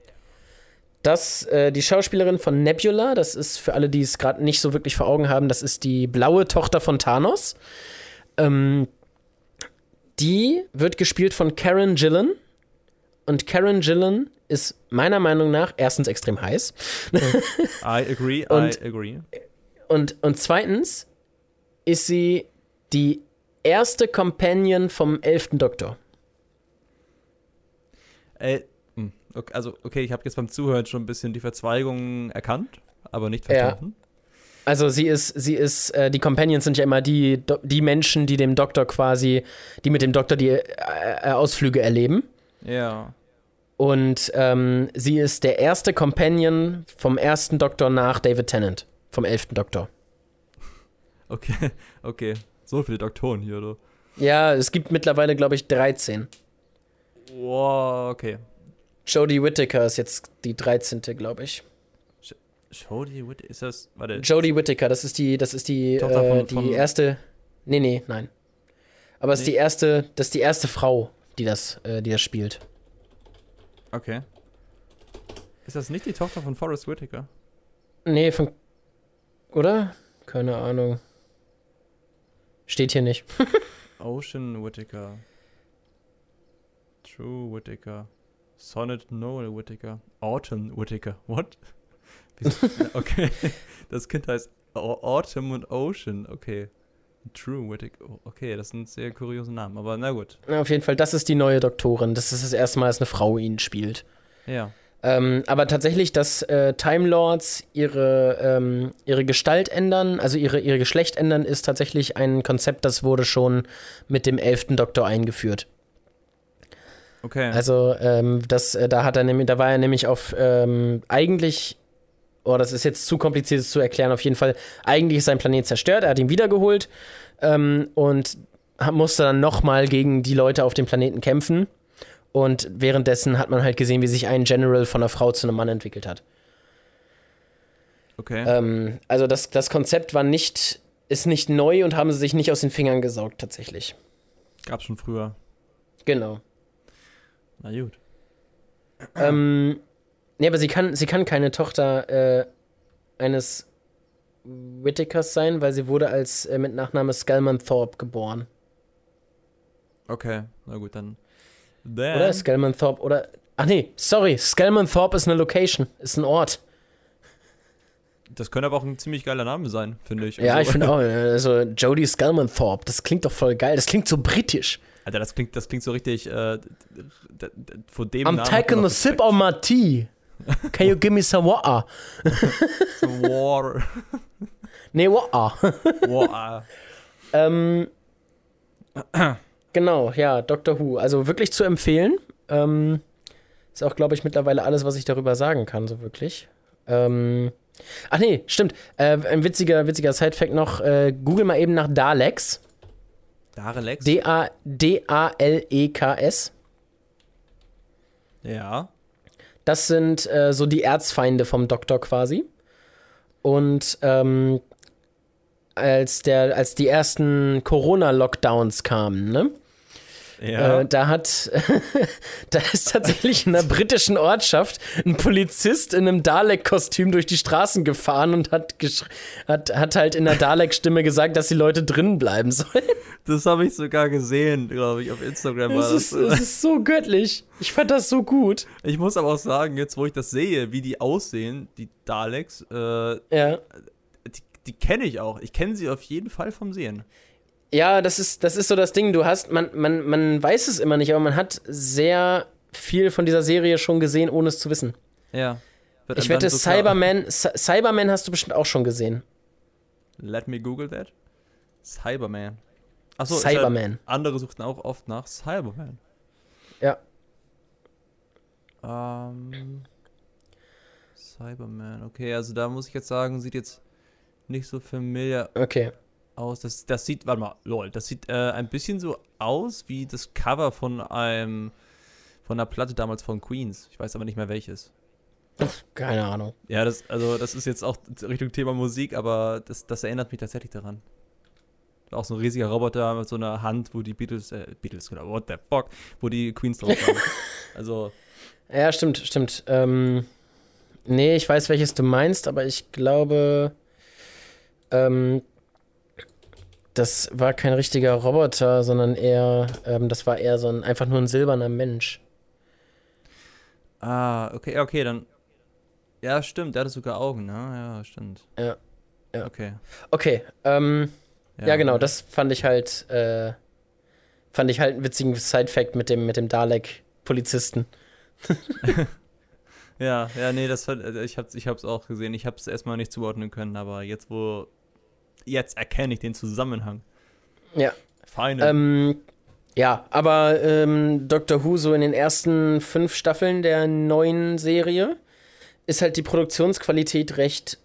Das, äh, die Schauspielerin von Nebula, das ist für alle, die es gerade nicht so wirklich vor Augen haben, das ist die blaue Tochter von Thanos. Ähm, die wird gespielt von Karen Gillan. Und Karen Gillan ist meiner Meinung nach erstens extrem heiß I agree, Und- I agree. Und, und zweitens ist sie die erste Companion vom elften Doktor. Äh, okay, also, okay, ich habe jetzt beim Zuhören schon ein bisschen die Verzweigung erkannt, aber nicht Ja. verstanden. Also sie ist, sie ist, äh, die Companions sind ja immer die, die Menschen, die dem Doktor quasi, die mit dem Doktor die äh, äh, Ausflüge erleben. Ja. Und ähm, sie ist der erste Companion vom ersten Doktor nach David Tennant, vom elften Doktor. Okay, okay. So viele Doktoren hier, oder? Ja, es gibt mittlerweile, glaube ich, 13. Wow, okay. Jodie Whittaker ist jetzt die 13., glaube ich. Jodie Whitt, ist das, warte, Jodie Whittaker, das ist die, das ist die, Tochter äh, von- die von- erste. Nee, nee, nein. Aber es ist Nee. die erste, das ist die erste Frau, die das, äh, die das spielt. okay. Ist das nicht die Tochter von Forrest Whitaker? Nee, von. Oder? Keine Ahnung. Steht hier nicht. Ocean Whitaker. True Whitaker. Sonnet Noel Whitaker. Autumn Whitaker. What? Okay. Das Kind heißt Au- Autumn und Ocean. Okay. True Whitaker. Oh, Okay, das sind sehr kuriose Namen, aber na gut. Na, Auf jeden Fall, das ist die neue Doktorin. Das ist das erste Mal, dass eine Frau ihn spielt. Ja. Ähm, aber tatsächlich, dass äh, Time Lords ihre, ähm, ihre Gestalt ändern, also ihre, ihre Geschlecht ändern, ist tatsächlich ein Konzept, das wurde schon mit dem elften Doktor eingeführt. Okay. Also ähm, das, äh, da hat er nämlich, da war er nämlich auf ähm, eigentlich, oh, das ist jetzt zu kompliziert zu erklären. Auf jeden Fall, eigentlich ist sein Planet zerstört. Er hat ihn wiedergeholt ähm, und musste dann nochmal gegen die Leute auf dem Planeten kämpfen. Und währenddessen hat man halt gesehen, wie sich ein General von einer Frau zu einem Mann entwickelt hat. okay. Ähm, also das, das Konzept war nicht, ist nicht neu und haben sie sich nicht aus den Fingern gesaugt tatsächlich. Gab's schon früher. Genau. Na gut. ähm, nee, aber sie kann, sie kann keine Tochter äh, eines Whittakers sein, weil sie wurde als äh, mit Nachname Skelman Thorpe geboren. Okay, na gut, dann. Oder Then, Skelman Thorpe oder. Ach nee, sorry, Skelman Thorpe ist eine Location, ist ein Ort. das könnte aber auch ein ziemlich geiler Name sein, finde ich. Ja, Also- ich finde auch, also Jodie Skelman Thorpe, das klingt doch voll geil, das klingt so britisch. Alter, das klingt, das klingt so richtig, äh, von dem I'm Namen taking a sip of my tea. Can you give me some water? Respekt. Water. Nee, water. Water. Ähm, genau, ja, Doctor Who. Also wirklich zu empfehlen. Ähm, ist auch, glaube ich, mittlerweile alles, was ich darüber sagen kann, so wirklich. Ähm, ach nee, stimmt. Äh, ein witziger, witziger Side-Fact noch. Äh, Google mal eben nach Daleks. Darelex? D-A- D-A-L-E-K-S. ja. Das sind äh, so die Erzfeinde vom Doktor quasi. Und ähm, als, der, als die ersten Corona-Lockdowns kamen, ne? Ja. Äh, da hat, da ist tatsächlich in einer britischen Ortschaft ein Polizist in einem Dalek-Kostüm durch die Straßen gefahren und hat, hat, hat halt in der Dalek-Stimme gesagt, dass die Leute drinnen bleiben sollen. das habe ich sogar gesehen, glaube ich, auf Instagram war Das das. ist, das ist so göttlich. Ich fand das so gut. Ich muss aber auch sagen, jetzt wo ich das sehe, wie die aussehen, die Daleks, äh, Ja. die, die kenne ich auch. Ich kenne sie auf jeden Fall vom Sehen. Ja, das ist, das ist so das Ding. Du hast, man, man, man weiß es immer nicht, aber man hat sehr viel von dieser Serie schon gesehen, ohne es zu wissen. Ja. Ich wette, so Cyberman, Cy- Cyberman hast du bestimmt auch schon gesehen. Let me google that. Cyberman. Achso, Cyberman. andere suchten auch oft nach Cyberman. Ja. Ähm, Cyberman, okay, also da muss ich jetzt sagen, sieht jetzt nicht so familiar Okay. Aus. Das, das sieht, warte mal, lol, das sieht äh, ein bisschen so aus wie das Cover von einem, von einer Platte damals von Queens. Ich weiß aber nicht mehr welches. Keine Ahnung. Ja, das, also das ist jetzt auch Richtung Thema Musik, aber das, das erinnert mich tatsächlich daran. Auch so ein riesiger Roboter mit so einer Hand, wo die Beatles, äh, Beatles, genau, what the fuck, wo die Queens drauf waren. also, Ja, stimmt, stimmt. Ähm, nee, ich weiß, welches du meinst, aber ich glaube, ähm, das war kein richtiger Roboter, sondern eher, ähm, das war eher so ein, einfach nur ein silberner Mensch. ah, okay, okay, dann, ja, stimmt, der hatte sogar Augen, ne? Ja, stimmt. Ja, Ja. Okay. Okay, ähm, ja, genau, das fand ich halt, äh, fand ich halt einen witzigen Side-Fact mit dem, mit dem Dalek-Polizisten. Ja, ja, nee, das also ich hab's, ich hab's auch gesehen. Ich hab's erstmal nicht zuordnen können, aber jetzt, wo. Jetzt erkenne ich den Zusammenhang. Ja. Feine. Ähm, ja, aber ähm, Doctor Who so in den ersten fünf Staffeln der neuen Serie ist halt die Produktionsqualität recht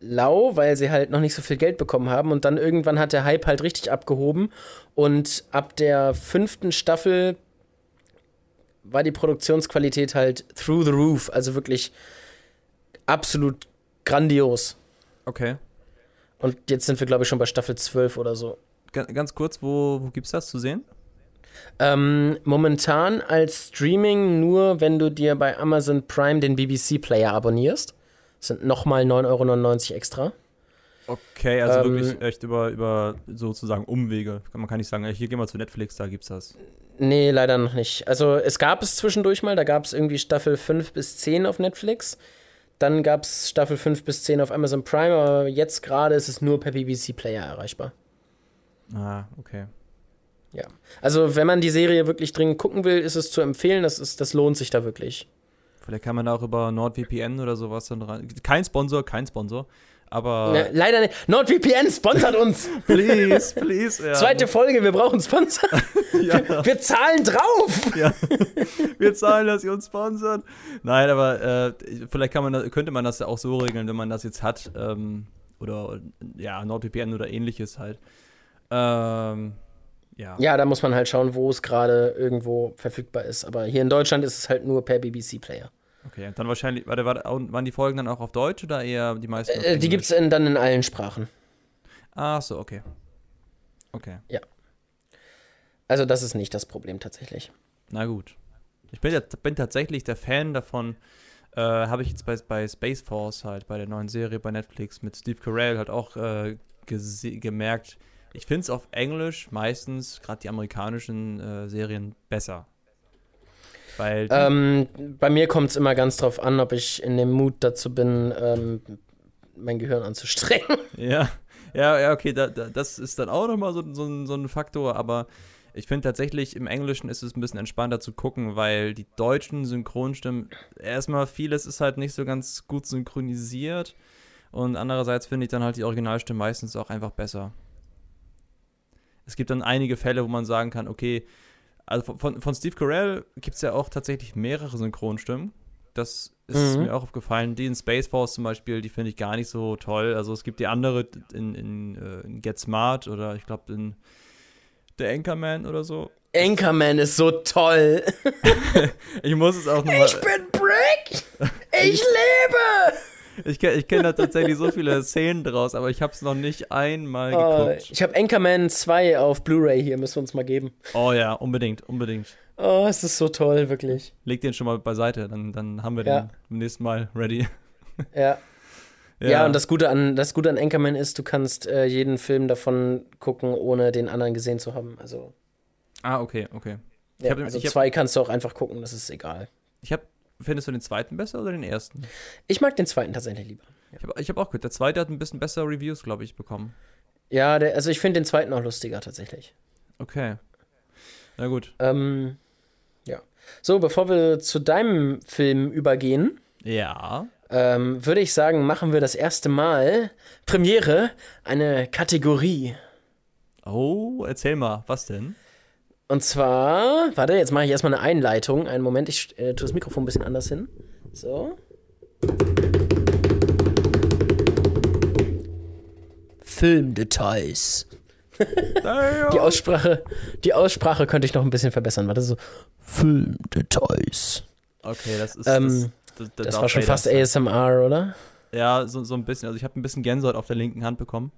lau, weil sie halt noch nicht so viel Geld bekommen haben. Und dann irgendwann hat der Hype halt richtig abgehoben. Und ab der fünften Staffel war die Produktionsqualität halt through the roof. Also wirklich absolut grandios. okay. Und jetzt sind wir, glaube ich, schon bei Staffel 12 oder so. Ga- Ganz kurz, wo, wo gibt's das zu sehen? Ähm, momentan als Streaming nur, wenn du dir bei Amazon Prime den BBC-Player abonnierst. Das sind nochmal 9,99 Euro extra. Okay, also Ähm, wirklich echt über, über sozusagen Umwege. Man kann nicht sagen, hier gehen wir zu Netflix, da gibt's das. Nee, leider noch nicht. Also es gab es zwischendurch mal, da gab es irgendwie Staffel 5 bis 10 auf Netflix. Dann gab es Staffel 5 bis 10 auf Amazon Prime, aber jetzt gerade ist es nur per BBC-Player erreichbar. Ah, okay. Ja. Also wenn man die Serie wirklich dringend gucken will, ist es zu empfehlen. Das, ist, das lohnt sich da wirklich. Vielleicht kann man da auch über NordVPN oder sowas dann rein. Kein Sponsor, kein Sponsor. Aber. Ne, leider nicht. NordVPN sponsert uns. Please, please. Ja. Zweite Folge, wir brauchen Sponsor. ja. Wir zahlen drauf. ja. Wir zahlen, dass ihr uns sponsert. Nein, aber äh, vielleicht kann man das, könnte man das ja auch so regeln, wenn man das jetzt hat. Ähm, oder ja, NordVPN oder ähnliches halt. Ähm, ja. Ja, da muss man halt schauen, wo es gerade irgendwo verfügbar ist. Aber hier in Deutschland ist es halt nur per BBC-Player. Okay, und dann wahrscheinlich, warte, warte, waren die Folgen dann auch auf Deutsch oder eher die meisten? Äh, die gibt es dann in allen Sprachen. Ach so, okay. Okay, Also das ist nicht das Problem tatsächlich. na gut. Ich bin, ja, bin tatsächlich der Fan davon, äh, habe ich jetzt bei, bei Space Force halt, bei der neuen Serie bei Netflix mit Steve Carell halt auch äh, gemerkt, ich finde es auf Englisch meistens, gerade die amerikanischen äh, Serien, besser. Weil Ähm, bei mir kommt es immer ganz drauf an, ob ich in dem Mut dazu bin, ähm, mein Gehirn anzustrengen. Ja, ja, ja, okay, da, da, das ist dann auch nochmal so, so, ein- so ein Faktor, aber ich finde tatsächlich, im Englischen ist es ein bisschen entspannter zu gucken, weil die deutschen Synchronstimmen, erstmal vieles ist halt nicht so ganz gut synchronisiert und andererseits finde ich dann halt die Originalstimme meistens auch einfach besser. Es gibt dann einige Fälle, wo man sagen kann, okay, also von- von, Steve Carell gibt es ja auch tatsächlich mehrere Synchronstimmen. Das ist Mhm. mir auch aufgefallen. Die in Space Force zum Beispiel, die finde ich gar nicht so toll. Also es gibt die andere in, in, äh, in Get Smart oder ich glaube in The Anchorman oder so. Anchorman ist so toll. Ich muss es auch nochmal. Ich bin Brick. Ich lebe. Ich, ich kenne da tatsächlich so viele Szenen draus, aber ich habe es noch nicht einmal Oh, geguckt. ich habe Anchorman 2 auf Blu-ray hier, müssen wir uns mal geben. Oh ja, unbedingt, unbedingt. Oh, es ist so toll, wirklich. Leg den schon mal beiseite, dann, dann haben wir Ja. den beim nächsten Mal ready. Ja. Ja, und das Gute, an, das Gute an Anchorman ist, du kannst äh, jeden Film davon gucken, ohne den anderen gesehen zu haben. Also, Ah, okay, okay. Ich ja, hab- also ich hab- zwei kannst du auch einfach gucken, das ist egal. Ich habe, findest du den zweiten besser oder den ersten? Ich mag den zweiten tatsächlich lieber. Ich habe hab auch gehört, der zweite hat ein bisschen bessere Reviews, glaube ich, bekommen. Ja, der, also ich finde den zweiten auch lustiger tatsächlich. Okay. Na gut. Ähm, ja. So, bevor wir zu deinem Film übergehen, Ja. ähm, würde ich sagen, machen wir das erste Mal Premiere, eine Kategorie. Oh, erzähl mal, was denn? Und zwar, warte, jetzt mache ich erstmal eine Einleitung. Einen Moment, ich äh, tue das Mikrofon ein bisschen anders hin. So. Filmdetails. Die Aussprache, die Aussprache könnte ich noch ein bisschen verbessern. Warte, so. Filmdetails. Okay, das ist. Ähm, das, das, Das war schon fast. ASMR, oder? Ja, so, so ein bisschen. Also ich habe ein bisschen Gänsehaut auf der linken Hand bekommen.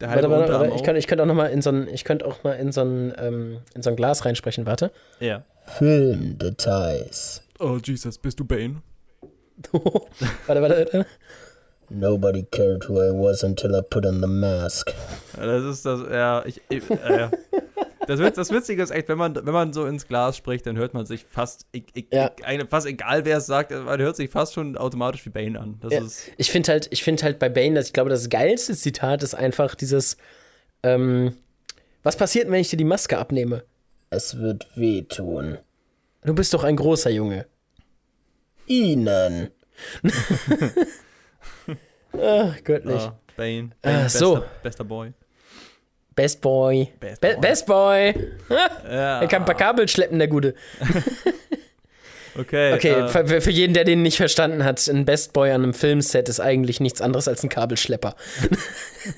Der halbe Warte, warte. Ich könnte ich könnte auch noch mal in so ein, ich könnte auch mal in so ein, ähm, in so ein Glas reinsprechen. Warte. Ja. Filmdetails. Oh, Jesus, bist du Bane? warte, warte, warte. Nobody cared who I was until I put on the mask. Das ist das, ja, ich, ich äh, Das, Witz, das Witzige ist echt, wenn man, wenn man so ins Glas spricht, dann hört man sich fast, e e Ja. e fast egal wer es sagt, man hört sich fast schon automatisch wie Bane an. Das Ja. ist, Ich finde halt, ich finde halt bei Bane, dass ich glaube, das geilste Zitat ist einfach dieses, ähm, was passiert, wenn ich dir die Maske abnehme? Es wird wehtun. Du bist doch ein großer Junge. Ihnen. Ach, göttlich. ah, Bane, Ah, Bane so. bester, bester Boy. Best Boy. Best Be Boy. Best Boy. Ja, Er kann ein paar Kabel schleppen, der Gute. okay. Okay, äh, für, für jeden, der den nicht verstanden hat, ein Best Boy an einem Filmset ist eigentlich nichts anderes als ein Kabelschlepper.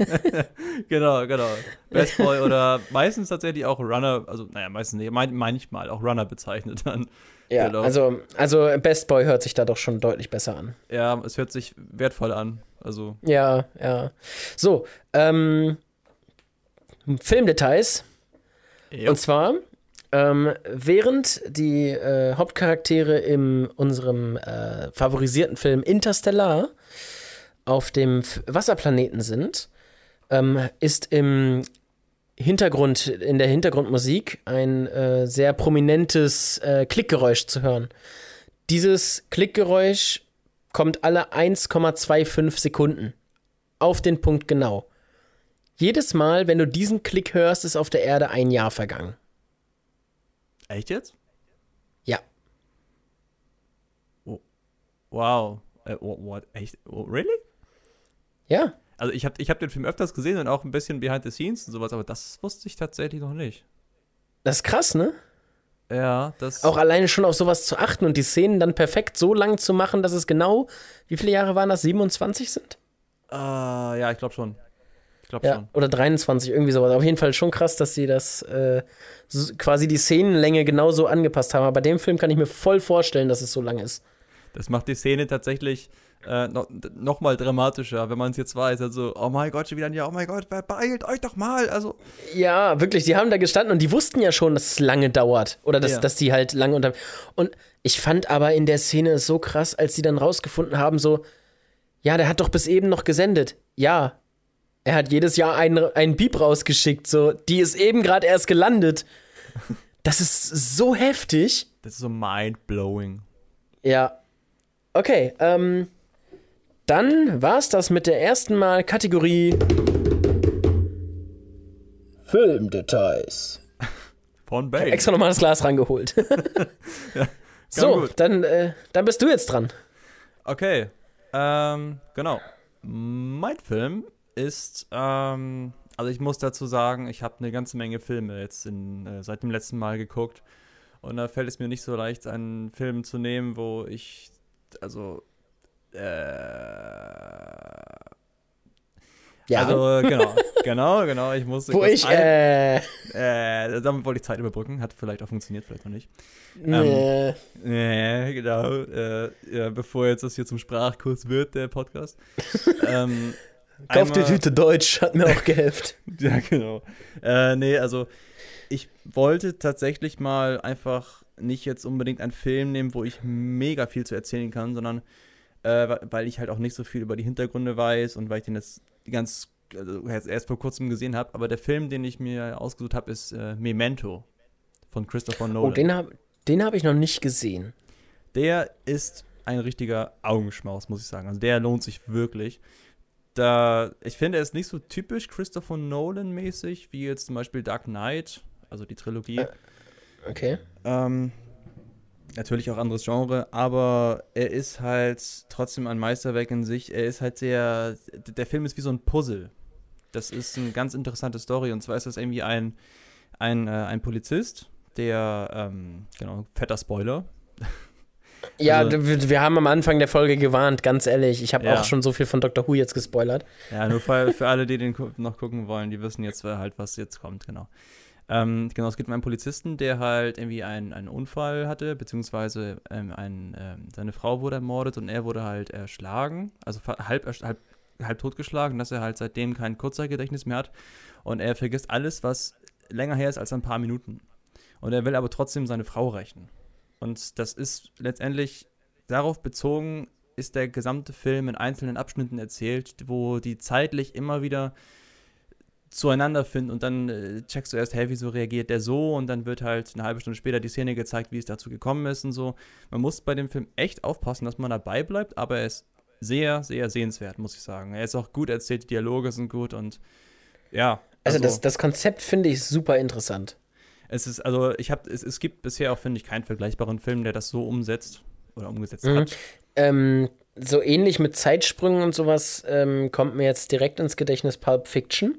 genau, genau. Best Boy oder meistens tatsächlich auch Runner, also naja, meistens nicht, mein, manchmal auch Runner bezeichnet dann. Ja, Genau. also, also Best Boy hört sich da doch schon deutlich besser an. Ja, es hört sich wertvoll an. Also, Ja, ja. So, ähm, Filmdetails. Und zwar, ähm, während die äh, Hauptcharaktere in unserem äh, favorisierten Film Interstellar auf dem F Wasserplaneten sind, ähm, ist im Hintergrund, in der Hintergrundmusik ein äh, sehr prominentes äh, Klickgeräusch zu hören. Dieses Klickgeräusch kommt alle 1,25 Sekunden. Auf den Punkt genau. Jedes Mal, wenn du diesen Klick hörst, ist auf der Erde ein Jahr vergangen. echt jetzt? Ja. Wow. Äh, wha- what? Echt? Oh, really? Ja. Also ich habe ich hab den Film öfters gesehen und auch ein bisschen behind the scenes und sowas, aber das wusste ich tatsächlich noch nicht. Das ist krass, ne? Ja, das. Auch alleine schon auf sowas zu achten und die Szenen dann perfekt so lang zu machen, dass es genau, wie viele Jahre waren das? 27 sind? Ah, ja, ich glaube schon. Ich glaube Ja. schon. Oder 23, irgendwie sowas. Auf jeden Fall schon krass, dass sie das äh, quasi die Szenenlänge genauso angepasst haben. Aber bei dem Film kann ich mir voll vorstellen, dass es so lang ist. Das macht die Szene tatsächlich äh, noch, noch mal dramatischer, wenn man es jetzt weiß. Also, oh mein Gott, schon wieder ein Jahr, oh mein Gott, beeilt euch doch mal. Also, Ja, wirklich, die haben da gestanden und die wussten ja schon, dass es lange dauert. Oder dass, Ja. dass die halt lange unter. Und ich fand aber in der Szene es so krass, als sie dann rausgefunden haben, so, ja, der hat doch bis eben noch gesendet. Ja. Er hat jedes Jahr einen, einen Beep rausgeschickt, so, die ist eben gerade erst gelandet. Das ist so heftig. das ist so mind-blowing. Ja. Okay, ähm. Dann war's das mit der ersten Mal Kategorie. Filmdetails. Von Bane. Extra nochmal das Glas rangeholt. so, gut. dann, äh, dann bist du jetzt dran. Okay, ähm, genau. Mein Film ist, ähm, also ich muss dazu sagen, ich habe eine ganze Menge Filme jetzt in, äh, seit dem letzten Mal geguckt. Und da fällt es mir nicht so leicht, einen Film zu nehmen, wo ich, also, äh, Ja. also genau, genau, genau, ich musste wo ich, ein- äh, äh, damit wollte ich Zeit überbrücken, hat vielleicht auch funktioniert, vielleicht auch nicht. nee. Nee, genau. Äh, ja, bevor jetzt das hier zum Sprachkurs wird, der Podcast. ähm, Kauf einmal- Tüte Deutsch, hat mir auch gehelft. Ja, genau. Äh, nee, also ich wollte tatsächlich mal einfach nicht jetzt unbedingt einen Film nehmen, wo ich mega viel zu erzählen kann, sondern äh, weil ich halt auch nicht so viel über die Hintergründe weiß und weil ich den jetzt ganz also erst vor kurzem gesehen habe. Aber der Film, den ich mir ausgesucht habe, ist äh, Memento von Christopher Nolan. Oh, den habe den hab ich noch nicht gesehen. Der ist ein richtiger Augenschmaus, muss ich sagen. Also der lohnt sich wirklich. Da, ich finde, er ist nicht so typisch Christopher Nolan-mäßig, wie jetzt zum Beispiel Dark Knight, also die Trilogie. Äh. Okay. Ähm, natürlich auch anderes Genre, aber er ist halt trotzdem ein Meisterwerk in sich. Er ist halt sehr, der Film ist wie so ein Puzzle. Das ist eine ganz interessante Story und zwar ist das irgendwie ein, ein, äh, ein Polizist, der, ähm, genau, fetter Spoiler, Ja, Also- wir, haben am Anfang der Folge gewarnt, ganz ehrlich. Ich habe Ja. auch schon so viel von Dr. Who jetzt gespoilert. Ja, nur für, für alle, die den noch gucken wollen, die wissen jetzt äh, halt, was jetzt kommt, genau. Ähm, genau, es geht um einen Polizisten, der halt irgendwie einen, einen Unfall hatte, beziehungsweise ähm, ein, ähm, seine Frau wurde ermordet und er wurde halt erschlagen, also halb, halb, halb totgeschlagen, dass er halt seitdem kein Kurzzeitgedächtnis mehr hat und er vergisst alles, was länger her ist als ein paar Minuten. Und er will aber trotzdem seine Frau rächen. Und das ist letztendlich darauf bezogen, ist der gesamte Film in einzelnen Abschnitten erzählt, wo die zeitlich immer wieder zueinander finden und dann äh, checkst du erst, hey, wieso reagiert der so und dann wird halt eine halbe Stunde später die Szene gezeigt, wie es dazu gekommen ist und so. Man muss bei dem Film echt aufpassen, dass man dabei bleibt, aber er ist sehr, sehr sehenswert, muss ich sagen. Er ist auch gut erzählt, die Dialoge sind gut und ja. Also, also das, das Konzept finde ich super interessant. Es ist, also ich habe, es, es gibt bisher auch, finde ich, keinen vergleichbaren Film, der das so umsetzt oder umgesetzt Mhm. hat. Ähm, so ähnlich mit Zeitsprüngen und sowas ähm, kommt mir jetzt direkt ins Gedächtnis Pulp Fiction.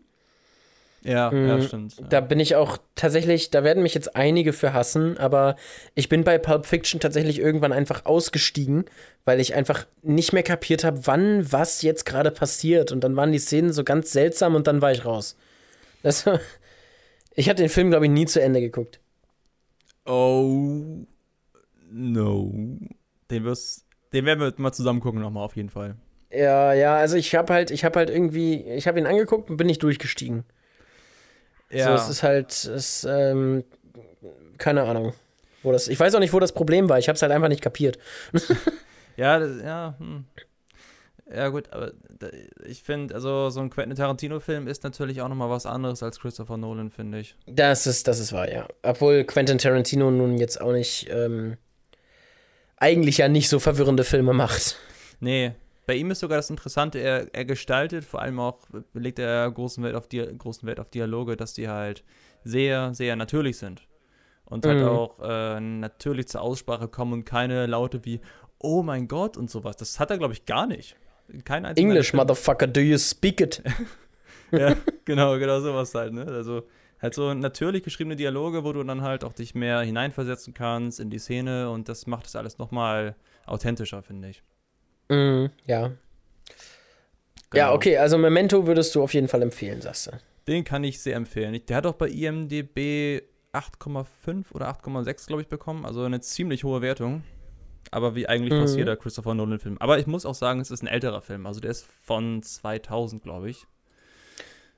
Ja, ja, stimmt. Ja. Da bin ich auch tatsächlich, da werden mich jetzt einige für hassen, aber ich bin bei Pulp Fiction tatsächlich irgendwann einfach ausgestiegen, weil ich einfach nicht mehr kapiert habe, wann was jetzt gerade passiert. Und dann waren die Szenen so ganz seltsam und dann war ich raus. Das, ich habe den Film, glaube ich, nie zu Ende geguckt. Oh no. Den wirst, den werden wir mal zusammen gucken nochmal auf jeden Fall. Ja, ja, also ich habe halt, ich habe halt irgendwie, ich habe ihn angeguckt und bin nicht durchgestiegen. So, es ist halt, es, ähm, keine Ahnung. Wo das, ich weiß auch nicht, wo das Problem war. Ich habe es halt einfach nicht kapiert. Ja, das, ja, hm. Ja, gut, aber ich finde, also so ein Quentin Tarantino-Film ist natürlich auch nochmal was anderes als Christopher Nolan, finde ich. Das ist, das ist wahr, ja. Obwohl Quentin Tarantino nun jetzt auch nicht, ähm, eigentlich ja nicht so verwirrende Filme macht. Nee, bei ihm ist sogar das Interessante, er, er gestaltet, vor allem auch legt er großen Wert, auf großen Wert auf Dialoge, dass die halt sehr, sehr natürlich sind. Und halt Mhm. auch äh, natürlich zur Aussprache kommen und keine Laute wie, oh mein Gott und sowas. Das hat er, glaube ich, gar nicht. Kein einziger English, motherfucker, do you speak it? Ja, genau, genau sowas halt, ne? Also halt so natürlich geschriebene Dialoge, wo du dann halt auch dich mehr hineinversetzen kannst in die Szene und das macht das alles nochmal authentischer, finde ich. Mhm, ja. Genau. Ja, okay, also Memento würdest du auf jeden Fall empfehlen, sagst du. Den kann ich sehr empfehlen. Der hat auch bei IMDb 8,5 oder 8,6, glaube ich, bekommen. Also eine ziemlich hohe Wertung. Aber wie eigentlich fast Mhm. jeder Christopher Nolan-Film. Aber ich muss auch sagen, es ist ein älterer Film. Also der ist von 2000, glaube ich.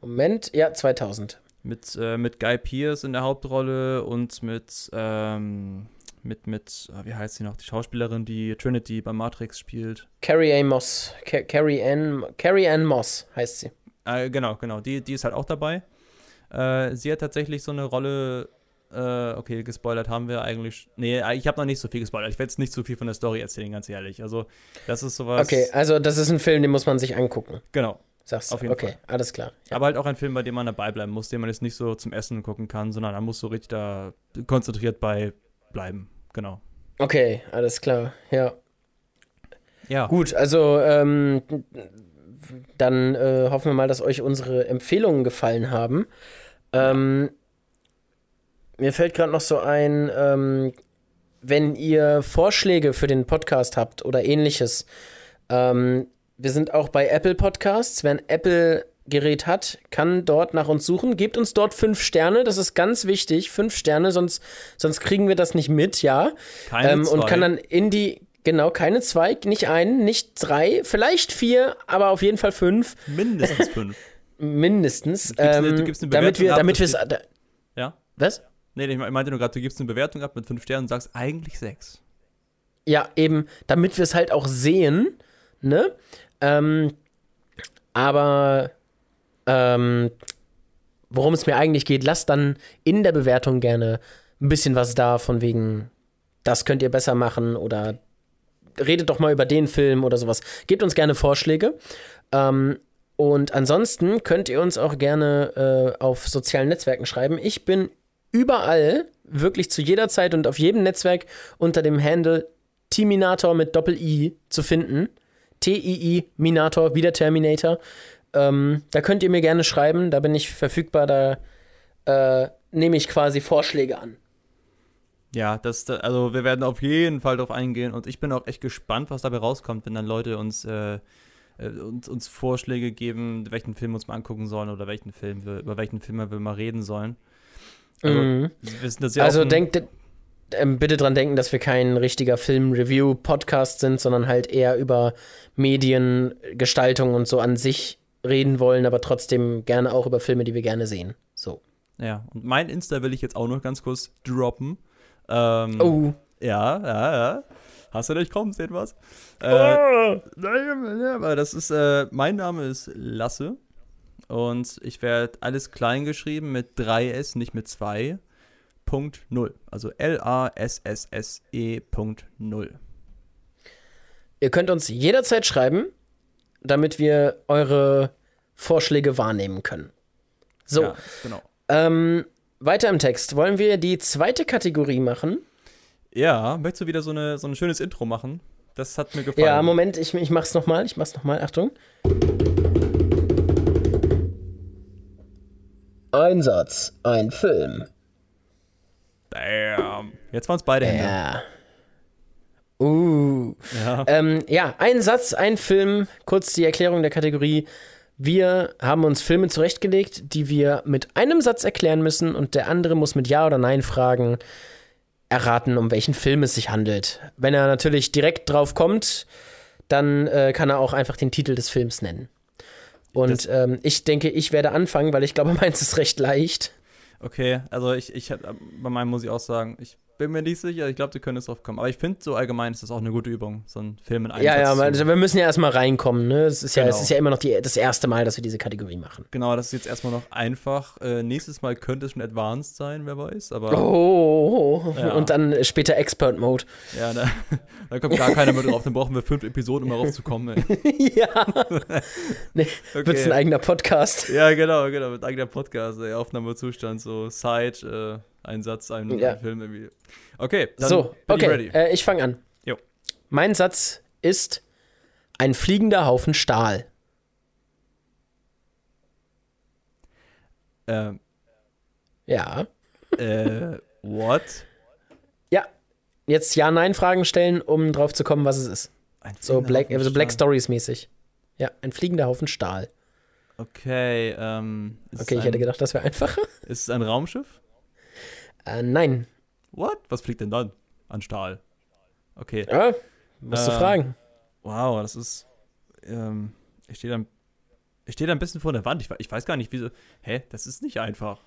Moment, ja, 2000. Mit, äh, mit Guy Pearce in der Hauptrolle und mit, ähm, mit, mit, äh, wie heißt sie noch, die Schauspielerin, die Trinity bei Matrix spielt. Carrie A. Moss. Ca Carrie Ann, Carrie Ann Moss heißt sie. Äh, genau, genau, die, die ist halt auch dabei. Äh, sie hat tatsächlich so eine Rolle, äh, okay, gespoilert haben wir eigentlich. Nee, ich habe noch nicht so viel gespoilert. Ich werde jetzt nicht so viel von der Story erzählen, ganz ehrlich. Also, das ist sowas. Okay, also das ist ein Film, den muss man sich angucken, Genau. sagst du. Auf jeden okay, Fall. alles klar. Ja. Aber halt auch ein Film, bei dem man dabei bleiben muss, den man jetzt nicht so zum Essen gucken kann, sondern man muss so richtig da konzentriert bei bleiben. Genau. Okay, alles klar, ja. Ja. Gut, also ähm, dann äh, hoffen wir mal, dass euch unsere Empfehlungen gefallen haben. Ähm, mir fällt gerade noch so ein, ähm, wenn ihr Vorschläge für den Podcast habt oder ähnliches, ähm, wir sind auch bei Apple Podcasts. Wer ein Apple-Gerät hat, kann dort nach uns suchen. Gebt uns dort fünf Sterne, das ist ganz wichtig. Fünf Sterne, sonst, sonst kriegen wir das nicht mit, ja. Keine Ähm, und zwei. kann dann in die, genau, keine zwei, nicht einen, nicht drei, vielleicht vier, aber auf jeden Fall fünf, mindestens fünf. mindestens. Du gibst eine- ähm, eine damit wir, damit wir da, ja? Was? Nee, ich meinte nur gerade, du gibst eine Bewertung ab mit fünf Sternen und sagst eigentlich sechs. Ja, eben, damit wir es halt auch sehen, ne? Ähm, aber ähm, worum es mir eigentlich geht, lasst dann in der Bewertung gerne ein bisschen was da, von wegen, das könnt ihr besser machen oder redet doch mal über den Film oder sowas. Gebt uns gerne Vorschläge. Ähm, und ansonsten könnt ihr uns auch gerne äh, auf sozialen Netzwerken schreiben. Ich bin überall, wirklich zu jeder Zeit und auf jedem Netzwerk unter dem Handle Timinator mit Doppel-I zu finden. T-I-I, Minator, wie der Terminator. Ähm, da könnt ihr mir gerne schreiben, da bin ich verfügbar, da äh, nehme ich quasi Vorschläge an. Ja, das, da- also wir werden auf jeden Fall drauf eingehen und ich bin auch echt gespannt, was dabei rauskommt, wenn dann Leute uns, äh, äh, uns, uns Vorschläge geben, welchen Film wir uns mal angucken sollen oder welchen Film wir, über welchen Film wir mal reden sollen. Also, Mhm. das sehr Also denkt, ähm, bitte dran denken, dass wir kein richtiger Film-Review-Podcast sind, sondern halt eher über Mediengestaltung und so an sich reden wollen, aber trotzdem gerne auch über Filme, die wir gerne sehen. So. Ja, und mein Insta will ich jetzt auch noch ganz kurz droppen. Ähm, Oh. Ja, ja, ja. Hast du nicht kommen sehen was? Äh, Oh. nein, aber das ist, äh, mein Name ist Lasse. Und ich werde alles klein geschrieben mit 3S, nicht mit 2. Punkt 0. Also L-A-S-S-S-E. Punkt 0. Ihr könnt uns jederzeit schreiben, damit wir eure Vorschläge wahrnehmen können. So, Ja, genau. ähm, weiter im Text. Wollen wir die zweite Kategorie machen? Ja, möchtest du wieder so, eine, so ein schönes Intro machen? Das hat mir gefallen. Ja, Moment, ich, ich mach's nochmal. Ich mach's nochmal. Achtung. Ein Satz, ein Film. Damn. Jetzt waren es beide Hände. Ja. Uh. Ja. Ähm, ja, ein Satz, ein Film. Kurz die Erklärung der Kategorie. Wir haben uns Filme zurechtgelegt, die wir mit einem Satz erklären müssen und der andere muss mit Ja oder Nein fragen erraten, um welchen Film es sich handelt. Wenn er natürlich direkt drauf kommt, dann äh, kann er auch einfach den Titel des Films nennen. Und ähm, ich denke, ich werde anfangen, weil ich glaube, meins ist recht leicht. Okay, also ich, ich bei meinem muss ich auch sagen, ich bin mir nicht sicher, ich glaube, die können es drauf kommen. Aber ich finde so allgemein ist das auch eine gute Übung, so einen Film in einem Ja, Satz ja, also wir müssen ja erstmal reinkommen. Ne? Es, ist ja, es Genau. ist ja immer noch die, das erste Mal, dass wir diese Kategorie machen. Genau, das ist jetzt erstmal noch einfach. Äh, nächstes Mal könnte es schon advanced sein, wer weiß. Aber Oh, Ja. und dann später Expert Mode. ja, da, da kommt gar keiner mehr drauf. Dann brauchen wir fünf Episoden, um darauf zu kommen. Ja. Nee, Okay. Wird's ein eigener Podcast. Ja, genau, genau, mit eigener Podcast, ey, Aufnahmezustand, so Side, äh, ein Satz, ein, Ja. ein Film irgendwie. Okay, dann so, ich okay, ready. äh, ich fange an. Jo. Mein Satz ist ein fliegender Haufen Stahl. Ähm, Ja. äh, what? Ja. Jetzt Ja-Nein-Fragen stellen, um drauf zu kommen, was es ist. Ein So Black, Haufen so Black. Stories mäßig. Ja, ein fliegender Haufen Stahl. Okay, ähm. Okay, ich hätte gedacht, das wäre einfacher. Ist es ein Raumschiff? Äh, nein. What? Was fliegt denn dann? An Stahl. Okay. Ja, musst du Äh, fragen. Wow, das ist. Ähm, ich stehe da, ich stehe da ein bisschen vor der Wand. Ich, ich weiß gar nicht, wieso. Hä? Das ist nicht einfach.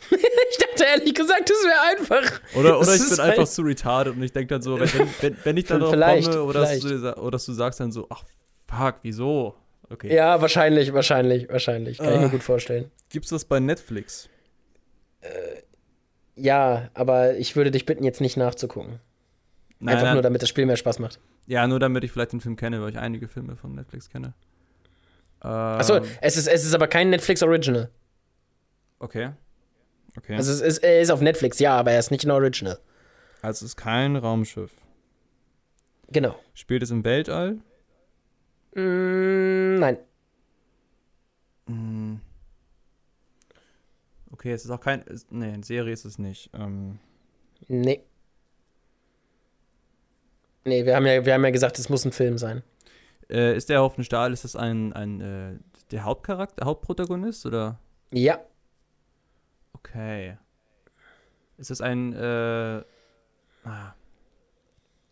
Ich dachte ehrlich gesagt, das wäre einfach. Oder, Das oder ich bin einfach halt- zu retarded und ich denke dann so, wenn, wenn, wenn, ich dann drauf komme oder dass, du, oder dass du sagst dann so, ach fuck, wieso? Okay. Ja, wahrscheinlich, wahrscheinlich, wahrscheinlich. Kann ich mir Ah. gut vorstellen. Gibt's das bei Netflix? Ja, aber ich würde dich bitten, jetzt nicht nachzugucken. Nein, Einfach nein. nur, damit das Spiel mehr Spaß macht. ja, nur damit ich vielleicht den Film kenne, weil ich einige Filme von Netflix kenne. Ähm, Achso, es ist, es ist aber kein Netflix Original. Okay. Okay. Also es ist, er ist auf Netflix, ja, aber er ist nicht ein Original. also es ist kein Raumschiff. Genau. Spielt es im Weltall? Mm, nein. Hm. Okay, es ist auch kein. Ist, nee, eine Serie ist es nicht. Ähm, Nee. Nee, wir haben ja, wir haben ja gesagt, es muss ein Film sein. äh, ist der Haufen Stahl, ist das ein, ein äh, der Hauptcharakter, Hauptprotagonist oder? Ja. Okay. Ist es ein, äh, ah.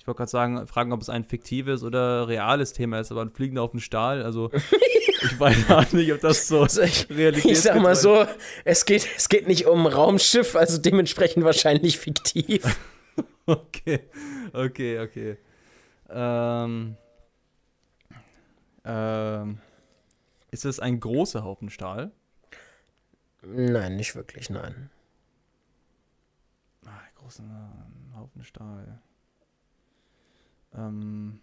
Ich wollte gerade sagen, fragen, ob es ein fiktives oder reales Thema ist, aber ein fliegender auf den Stahl, also ich weiß auch nicht, ob das so Also ich, Realität ich sag mal so, es geht, es geht nicht um Raumschiff, also dementsprechend wahrscheinlich fiktiv. Okay, okay, okay. Ähm, ähm, ist es ein großer Haufen Stahl? nein, nicht wirklich, nein. Ah, großer Haufen Stahl. Ähm,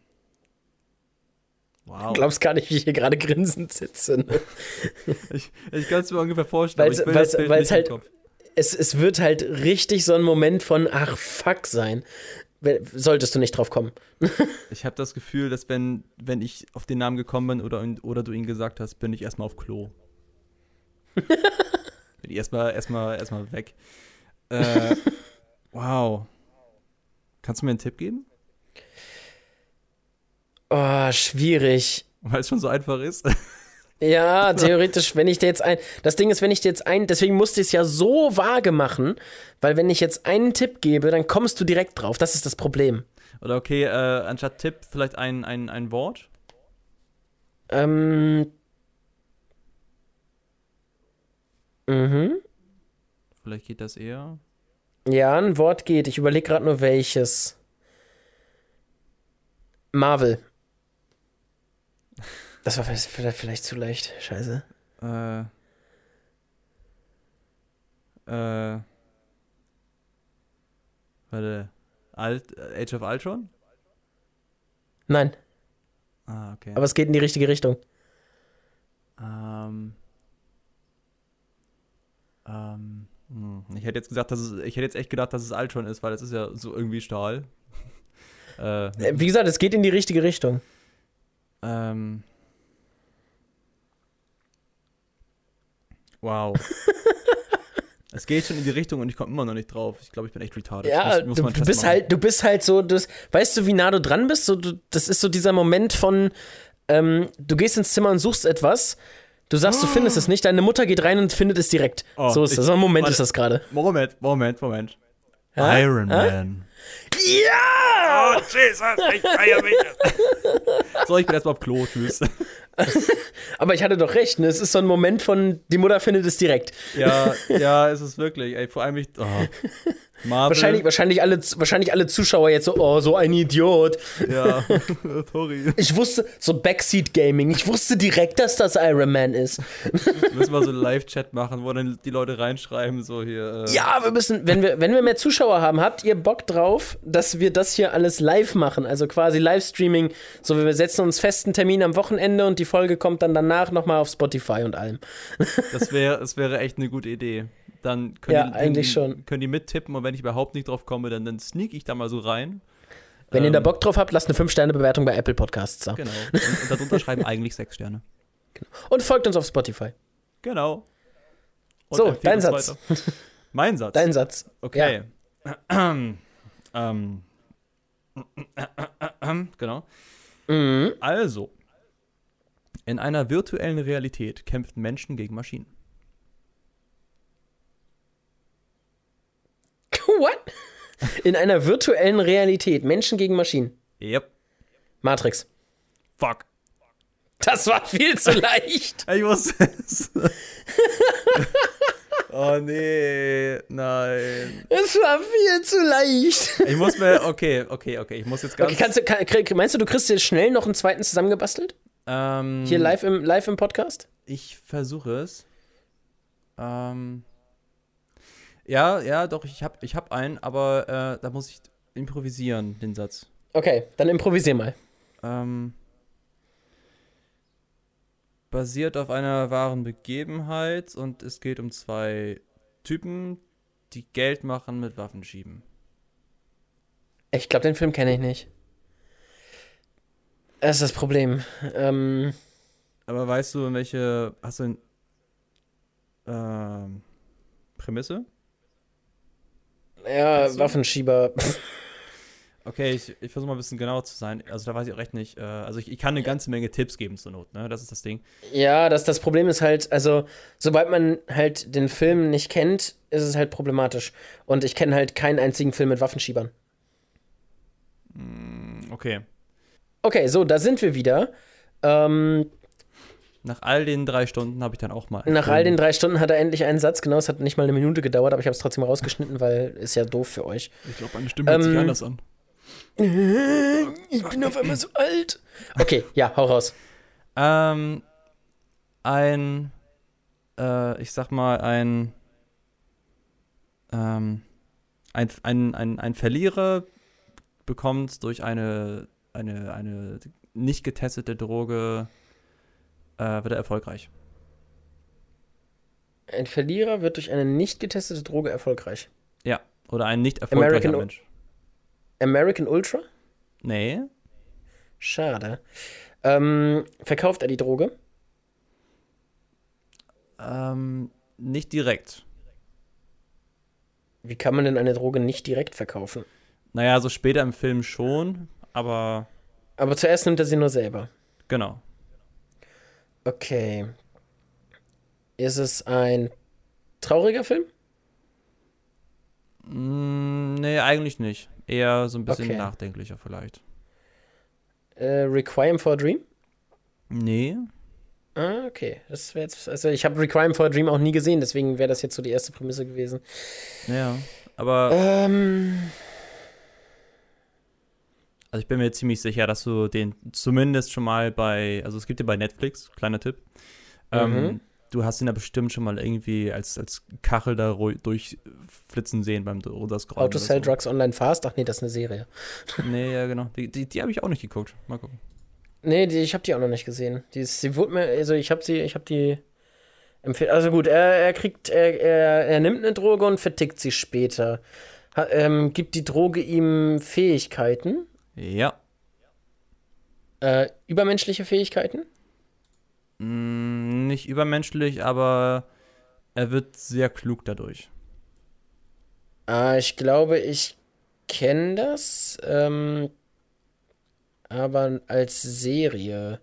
wow. Du glaubst gar nicht, wie ich hier gerade grinsend sitze. Ne? ich ich kann es mir ungefähr vorstellen. Nicht im halt-. Es, es wird halt richtig so ein Moment von, ach fuck sein. Solltest du nicht drauf kommen. Ich habe das Gefühl, dass wenn, wenn ich auf den Namen gekommen bin oder, oder du ihn gesagt hast, bin ich erstmal auf Klo. bin ich erstmal erstmal erstmal weg. Äh, wow. Kannst du mir einen Tipp geben? Oh, schwierig. Weil es schon so einfach ist. Ja, theoretisch, wenn ich dir jetzt ein. Das Ding ist, wenn ich dir jetzt ein. Deswegen musste ich es ja so vage machen, weil wenn ich jetzt einen Tipp gebe, dann kommst du direkt drauf. Das ist das Problem. Oder okay, äh, anstatt Tipp vielleicht ein, ein, ein Wort? Ähm. Mhm. Vielleicht geht das eher. Ja, ein Wort geht. Ich überlege gerade nur welches. Marvel. Das war vielleicht, vielleicht zu leicht. Scheiße. Äh, Äh. Äh. Warte. Alt, Age of Ultron? Nein, Ah, okay. aber es geht in die richtige Richtung. Ähm. Ähm. hm, Ich hätte jetzt gesagt, dass es, ich hätte jetzt echt gedacht, dass es Ultron ist, weil es ist ja so irgendwie Stahl. äh, Äh, Wie gesagt, es geht in die richtige Richtung. ähm. Wow. es geht schon in die Richtung und ich komme immer noch nicht drauf. Ich glaube, ich bin echt retarded. Ja, Muss- muss du, bist halt, du bist halt so, das, weißt du, wie nah du dran bist? So, du, das ist so dieser Moment von, ähm, du gehst ins Zimmer und suchst etwas, du sagst, du findest es nicht, deine Mutter geht rein und findet es direkt. Oh, so ist ich- das. So ein Moment warte. ist das gerade. Moment, Moment, Moment. Ja? Iron Ja? Man. Ja! Oh, Jesus, ich feier mich. so, ich bin erstmal auf Klo. Tschüss. Aber ich hatte doch recht, ne? Es ist so ein Moment von, die Mutter findet es direkt. Ja, ja, es ist wirklich. Ey, vor allem ich. Oh. Marvel. Wahrscheinlich, wahrscheinlich, alle, wahrscheinlich alle Zuschauer jetzt so, oh, so ein Idiot. Ja, sorry. Ich wusste, so Backseat Gaming, ich wusste direkt, dass das Iron Man ist. Müssen wir so einen Live-Chat machen, wo dann die Leute reinschreiben, so hier. Äh, Ja, wir müssen, wenn wir, wenn wir mehr Zuschauer haben, habt ihr Bock drauf, dass wir das hier alles live machen? Also quasi Livestreaming. So, wir setzen uns festen Termin am Wochenende und die Folge kommt dann danach nochmal auf Spotify und allem. Das wäre das wäre echt eine gute Idee. Dann können, Ja, die, eigentlich schon. können die mittippen und wenn ich überhaupt nicht drauf komme, dann, dann sneak ich da mal so rein. Wenn ihr da Ähm, Bock drauf habt, lasst eine 5-Sterne-Bewertung bei Apple Podcasts da. Genau. Und, und darunter schreiben eigentlich sechs Sterne. Und folgt uns auf Spotify. Genau. Und So, dein Satz. weiter. Mein Satz. Dein Satz. Okay. ähm. genau. Mhm. Also. In einer virtuellen Realität kämpfen Menschen gegen Maschinen. What? In einer virtuellen Realität. Menschen gegen Maschinen. Yep. Matrix. Fuck. Das war viel zu leicht. Ich wusste es. oh nee, nein. Es war viel zu leicht. Ich muss mir, okay, okay, okay, ich muss jetzt ganz. Okay, kannst du, kann, meinst du, du kriegst jetzt schnell noch einen zweiten zusammengebastelt? ähm, Hier live im, live im Podcast? Ich versuche es. Ähm, ja, ja, doch, ich habe ich hab einen, aber äh, da muss ich improvisieren, den Satz. Okay, dann improvisier mal. Ähm, basiert auf einer wahren Begebenheit und es geht um zwei Typen, die Geld machen mit Waffenschieben. Ich glaube, den Film kenne ich nicht. Das ist das Problem. Ähm, Aber weißt du, in welche. Hast du ein. Ähm, Prämisse? Ja, du? Waffenschieber. Okay, ich, ich versuche mal ein bisschen genauer zu sein. Also, da weiß ich auch recht nicht. Äh, also, ich, ich kann eine ganze Menge Tipps geben zur Not, ne? Das ist das Ding. ja, das, das Problem ist halt, also, sobald man halt den Film nicht kennt, ist es halt problematisch. Und ich kenne halt keinen einzigen Film mit Waffenschiebern. Okay. Okay, so, da sind wir wieder. Ähm, Nach all den drei Stunden habe ich dann auch mal. nach all den drei Stunden hat er endlich einen Satz. Genau, es hat nicht mal eine Minute gedauert, aber ich habe es trotzdem rausgeschnitten, weil ist ja doof für euch. Ich glaube, meine Stimme hört sich Ähm, anders an. Ich bin auf einmal so alt. Okay, ja, hau raus. Ähm, ein, äh, ich sag mal, ein, ähm, ein, ein, ein, ein Verlierer bekommt durch eine, eine, eine nicht getestete Droge, äh, wird er erfolgreich. Ein Verlierer wird durch eine nicht getestete Droge erfolgreich. Ja, oder ein nicht erfolgreicher American- Mensch. American Ultra? Nee, Schade. Ähm, verkauft er die Droge? ähm, nicht direkt. Wie kann man denn eine Droge nicht direkt verkaufen? Naja, so später im Film schon, aber Aber zuerst nimmt er sie nur selber. genau. Okay. Ist es ein trauriger Film? Mm, nee, eigentlich nicht. Eher so ein bisschen Okay. nachdenklicher vielleicht. Äh, Requiem for a Dream? Nee. Ah, okay. Das wäre jetzt. Also, ich habe Requiem for a Dream auch nie gesehen, deswegen wäre das jetzt so die erste Prämisse gewesen. Ja. Aber Ähm. Also ich bin mir ziemlich sicher, dass du den zumindest schon mal bei, also es gibt ja bei Netflix, kleiner Tipp. Ähm, Mhm. du hast ihn ja bestimmt schon mal irgendwie als, als Kachel da durchflitzen sehen beim Runterscrollen. Auto Sell so. Drugs Online Fast? Ach nee, das ist eine Serie. Nee, ja, genau. Die, die, die habe ich auch nicht geguckt. Mal gucken. Nee, die, ich habe die auch noch nicht gesehen. Die, ist, sie wurde mir, also ich habe sie, ich habe die empfehlen. Also gut, er, er kriegt, er, er, er nimmt eine Droge und vertickt sie später. Ha, ähm, gibt die Droge ihm Fähigkeiten? Ja. Äh, übermenschliche Fähigkeiten? Mm, nicht übermenschlich, aber er wird sehr klug dadurch. Ah, ich glaube, ich kenne das. Ähm, aber als Serie.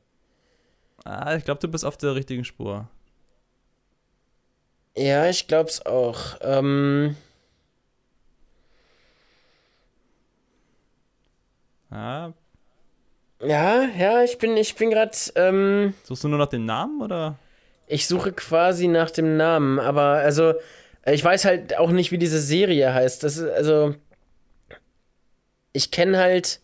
Ah, ich glaube, du bist auf der richtigen Spur. Ja, ich glaub's auch. Ähm. Ah. Ja, ja, ich bin, ich bin gerade. Ähm, Suchst du nur nach dem Namen oder? Ich suche quasi nach dem Namen, aber also ich weiß halt auch nicht, wie diese Serie heißt. Das ist also ich kenne halt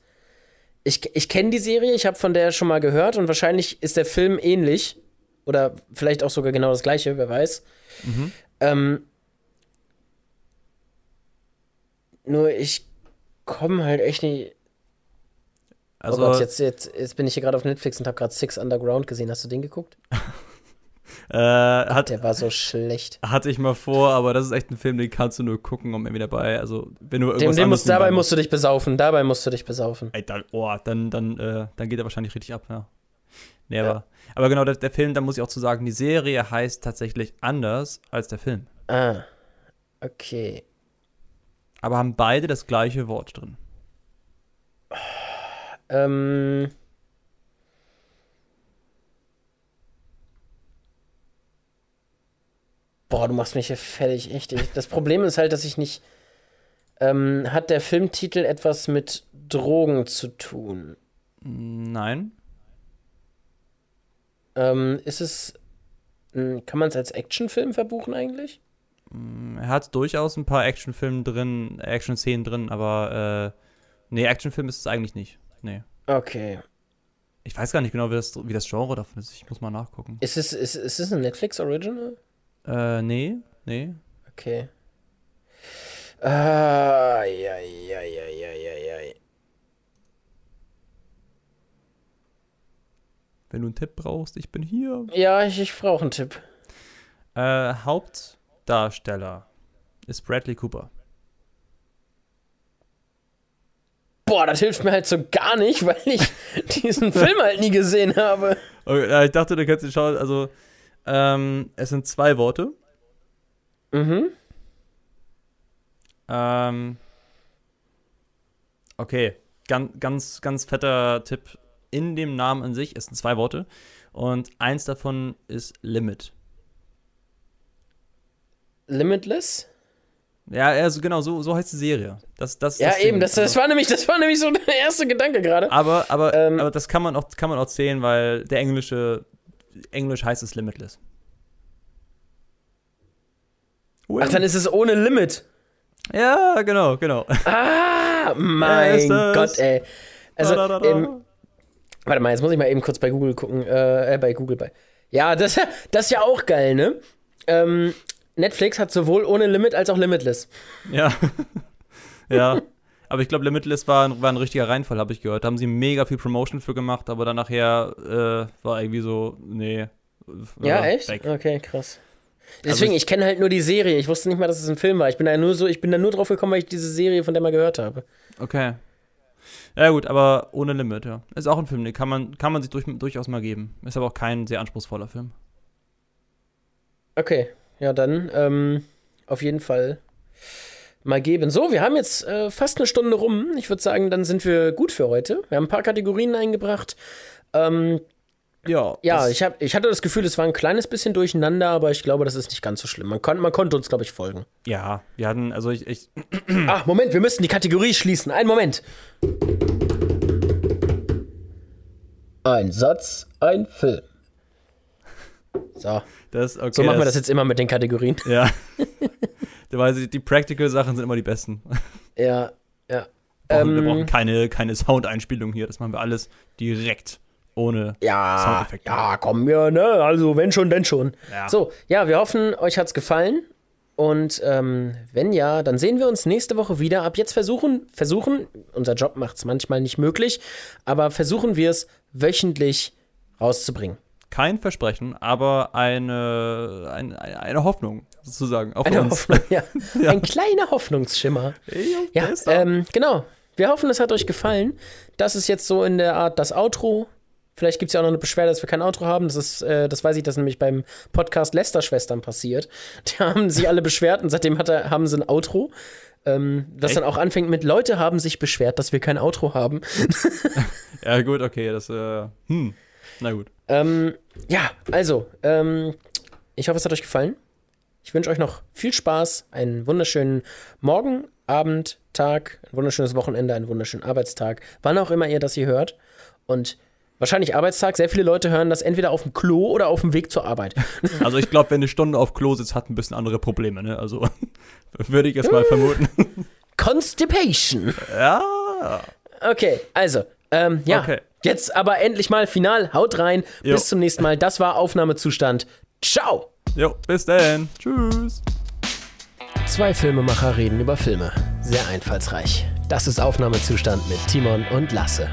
ich, ich kenne die Serie, ich habe von der schon mal gehört und wahrscheinlich ist der Film ähnlich. Oder vielleicht auch sogar genau das gleiche, wer weiß. Mhm. Ähm, nur ich komme halt echt nicht. Oh also, oh Gott, jetzt, jetzt, jetzt bin ich hier gerade auf Netflix und habe gerade Six Underground gesehen. Hast du den geguckt? Äh, hat, der war so schlecht. Hatte ich mal vor, aber das ist echt ein Film, den kannst du nur gucken, um irgendwie dabei. Also, wenn du irgendwas den musst, dabei musst du dich besaufen. Dabei musst du dich besaufen. Ey, dann, oh, dann, dann, äh, dann geht er wahrscheinlich richtig ab, ja. Nee, aber, ja. aber genau, der, der, Film, da muss ich auch zu sagen, die Serie heißt tatsächlich anders als der Film. Ah, okay. Aber haben beide das gleiche Wort drin. Ähm. Boah, du machst mich hier fertig, echt. Das Problem ist halt, dass ich nicht. Ähm, hat der Filmtitel etwas mit Drogen zu tun? Nein. Ähm, ist es. Kann man es als Actionfilm verbuchen eigentlich? Mm, er hat durchaus ein paar Actionfilme drin, Action-Szenen drin, aber äh, nee, Actionfilm ist es eigentlich nicht. Nee. Okay. Ich weiß gar nicht genau, wie das, wie das Genre davon ist. Ich muss mal nachgucken. Ist es, ist, ist es ein Netflix-Original? Äh, nee, nee. Okay. Ah, ja, ja, ja, ja, ja, ja. Wenn du einen Tipp brauchst, ich bin hier. Ja, ich, ich brauche einen Tipp. Äh, Hauptdarsteller ist Bradley Cooper. Boah, das hilft mir halt so gar nicht, weil ich diesen Film halt nie gesehen habe. Okay, ich dachte, du könntest ihn schauen. Also, ähm, es sind zwei Worte. Mhm. Ähm, okay, ganz, ganz, ganz fetter Tipp. In dem Namen an sich, es sind zwei Worte. Und eins davon ist Limit. Limitless? Ja, also genau, so, so heißt die Serie. Das, das, ja, das eben, das, das, war nämlich, das war nämlich so der erste Gedanke gerade. Aber, aber, ähm, aber das kann man, auch, kann man auch zählen, weil der englische, Englisch heißt es Limitless. Ach, dann ist es ohne Limit. Ja, genau, genau. Ah, mein Gott, ey. Also, da, da, da. Ähm, warte mal, jetzt muss ich mal eben kurz bei Google gucken. Äh, äh bei Google bei. Ja, das, das ist ja auch geil, ne? Ähm, Netflix hat sowohl ohne Limit als auch Limitless. Ja. ja. Aber ich glaube, Limitless war, war ein richtiger Reinfall, habe ich gehört. Da haben sie mega viel Promotion für gemacht, aber dann nachher äh, war irgendwie so, nee. Ja, echt? Weg. Okay, krass. Deswegen, also ich, ich kenne halt nur die Serie. Ich wusste nicht mal, dass es ein Film war. Ich bin da nur so, ich bin da nur drauf gekommen, weil ich diese Serie von der mal gehört habe. Okay. Ja gut, aber ohne Limit, ja. Ist auch ein Film, den kann man, kann man sich durch, durchaus mal geben. Ist aber auch kein sehr anspruchsvoller Film. Okay, ja dann ähm, auf jeden Fall mal geben. So, wir haben jetzt äh, fast eine Stunde rum. Ich würde sagen, dann sind wir gut für heute. Wir haben ein paar Kategorien eingebracht. Ähm, ja, ja ich, hab, ich hatte das Gefühl, es war ein kleines bisschen durcheinander, aber ich glaube, das ist nicht ganz so schlimm. Man, kon, man konnte uns, glaube ich, folgen. Ja, wir hatten, also ich, ich Ach, Moment, wir müssen die Kategorie schließen. Einen Moment. Ein Satz, ein Film. So. Das, okay, so machen wir das jetzt immer mit den Kategorien. Ja. Weil die Practical-Sachen sind immer die besten. Ja, ja. Wir brauchen, ähm, wir brauchen keine, keine Soundeinspielung hier. Das machen wir alles direkt ohne Ja, Soundeffekte. ja, komm, ja, ne? Also, wenn schon, denn schon. Ja. So, ja, wir hoffen, euch hat's gefallen. Und ähm, wenn ja, dann sehen wir uns nächste Woche wieder. Ab jetzt versuchen, versuchen, unser Job macht's manchmal nicht möglich, aber versuchen wir es wöchentlich rauszubringen. Kein Versprechen, aber eine, eine, eine Hoffnung, sozusagen. Auf Eine uns. Hoffnung, ja. Ein kleiner Hoffnungsschimmer. Ja, besser. ähm, genau. Wir hoffen, es hat euch gefallen. Das ist jetzt so in der Art das Outro. Vielleicht gibt es ja auch noch eine Beschwerde, dass wir kein Outro haben. Das ist, äh, das weiß ich, das ist nämlich beim Podcast Lester-Schwestern passiert. Die haben sich alle beschwert und seitdem hat er, haben sie ein Outro. Ähm, das Echt? dann auch anfängt mit Leute haben sich beschwert, dass wir kein Outro haben. Ja, gut, okay, das, äh, hm, na gut. Ähm, ja, also, ähm, ich hoffe, es hat euch gefallen. Ich wünsche euch noch viel Spaß, einen wunderschönen Morgen, Abend, Tag, ein wunderschönes Wochenende, einen wunderschönen Arbeitstag, wann auch immer ihr das hier hört. Und wahrscheinlich Arbeitstag, sehr viele Leute hören das entweder auf dem Klo oder auf dem Weg zur Arbeit. Also ich glaube, wer eine Stunde auf Klo sitzt, hat ein bisschen andere Probleme, ne? Also würde ich jetzt mal vermuten. Constipation. ja. Okay, also, ähm, ja. Okay. Jetzt aber endlich mal final. Haut rein. Jo. Bis zum nächsten Mal. Das war Aufnahmezustand. Ciao. Jo, bis dann. Tschüss. Zwei Filmemacher reden über Filme. Sehr einfallsreich. Das ist Aufnahmezustand mit Timon und Lasse.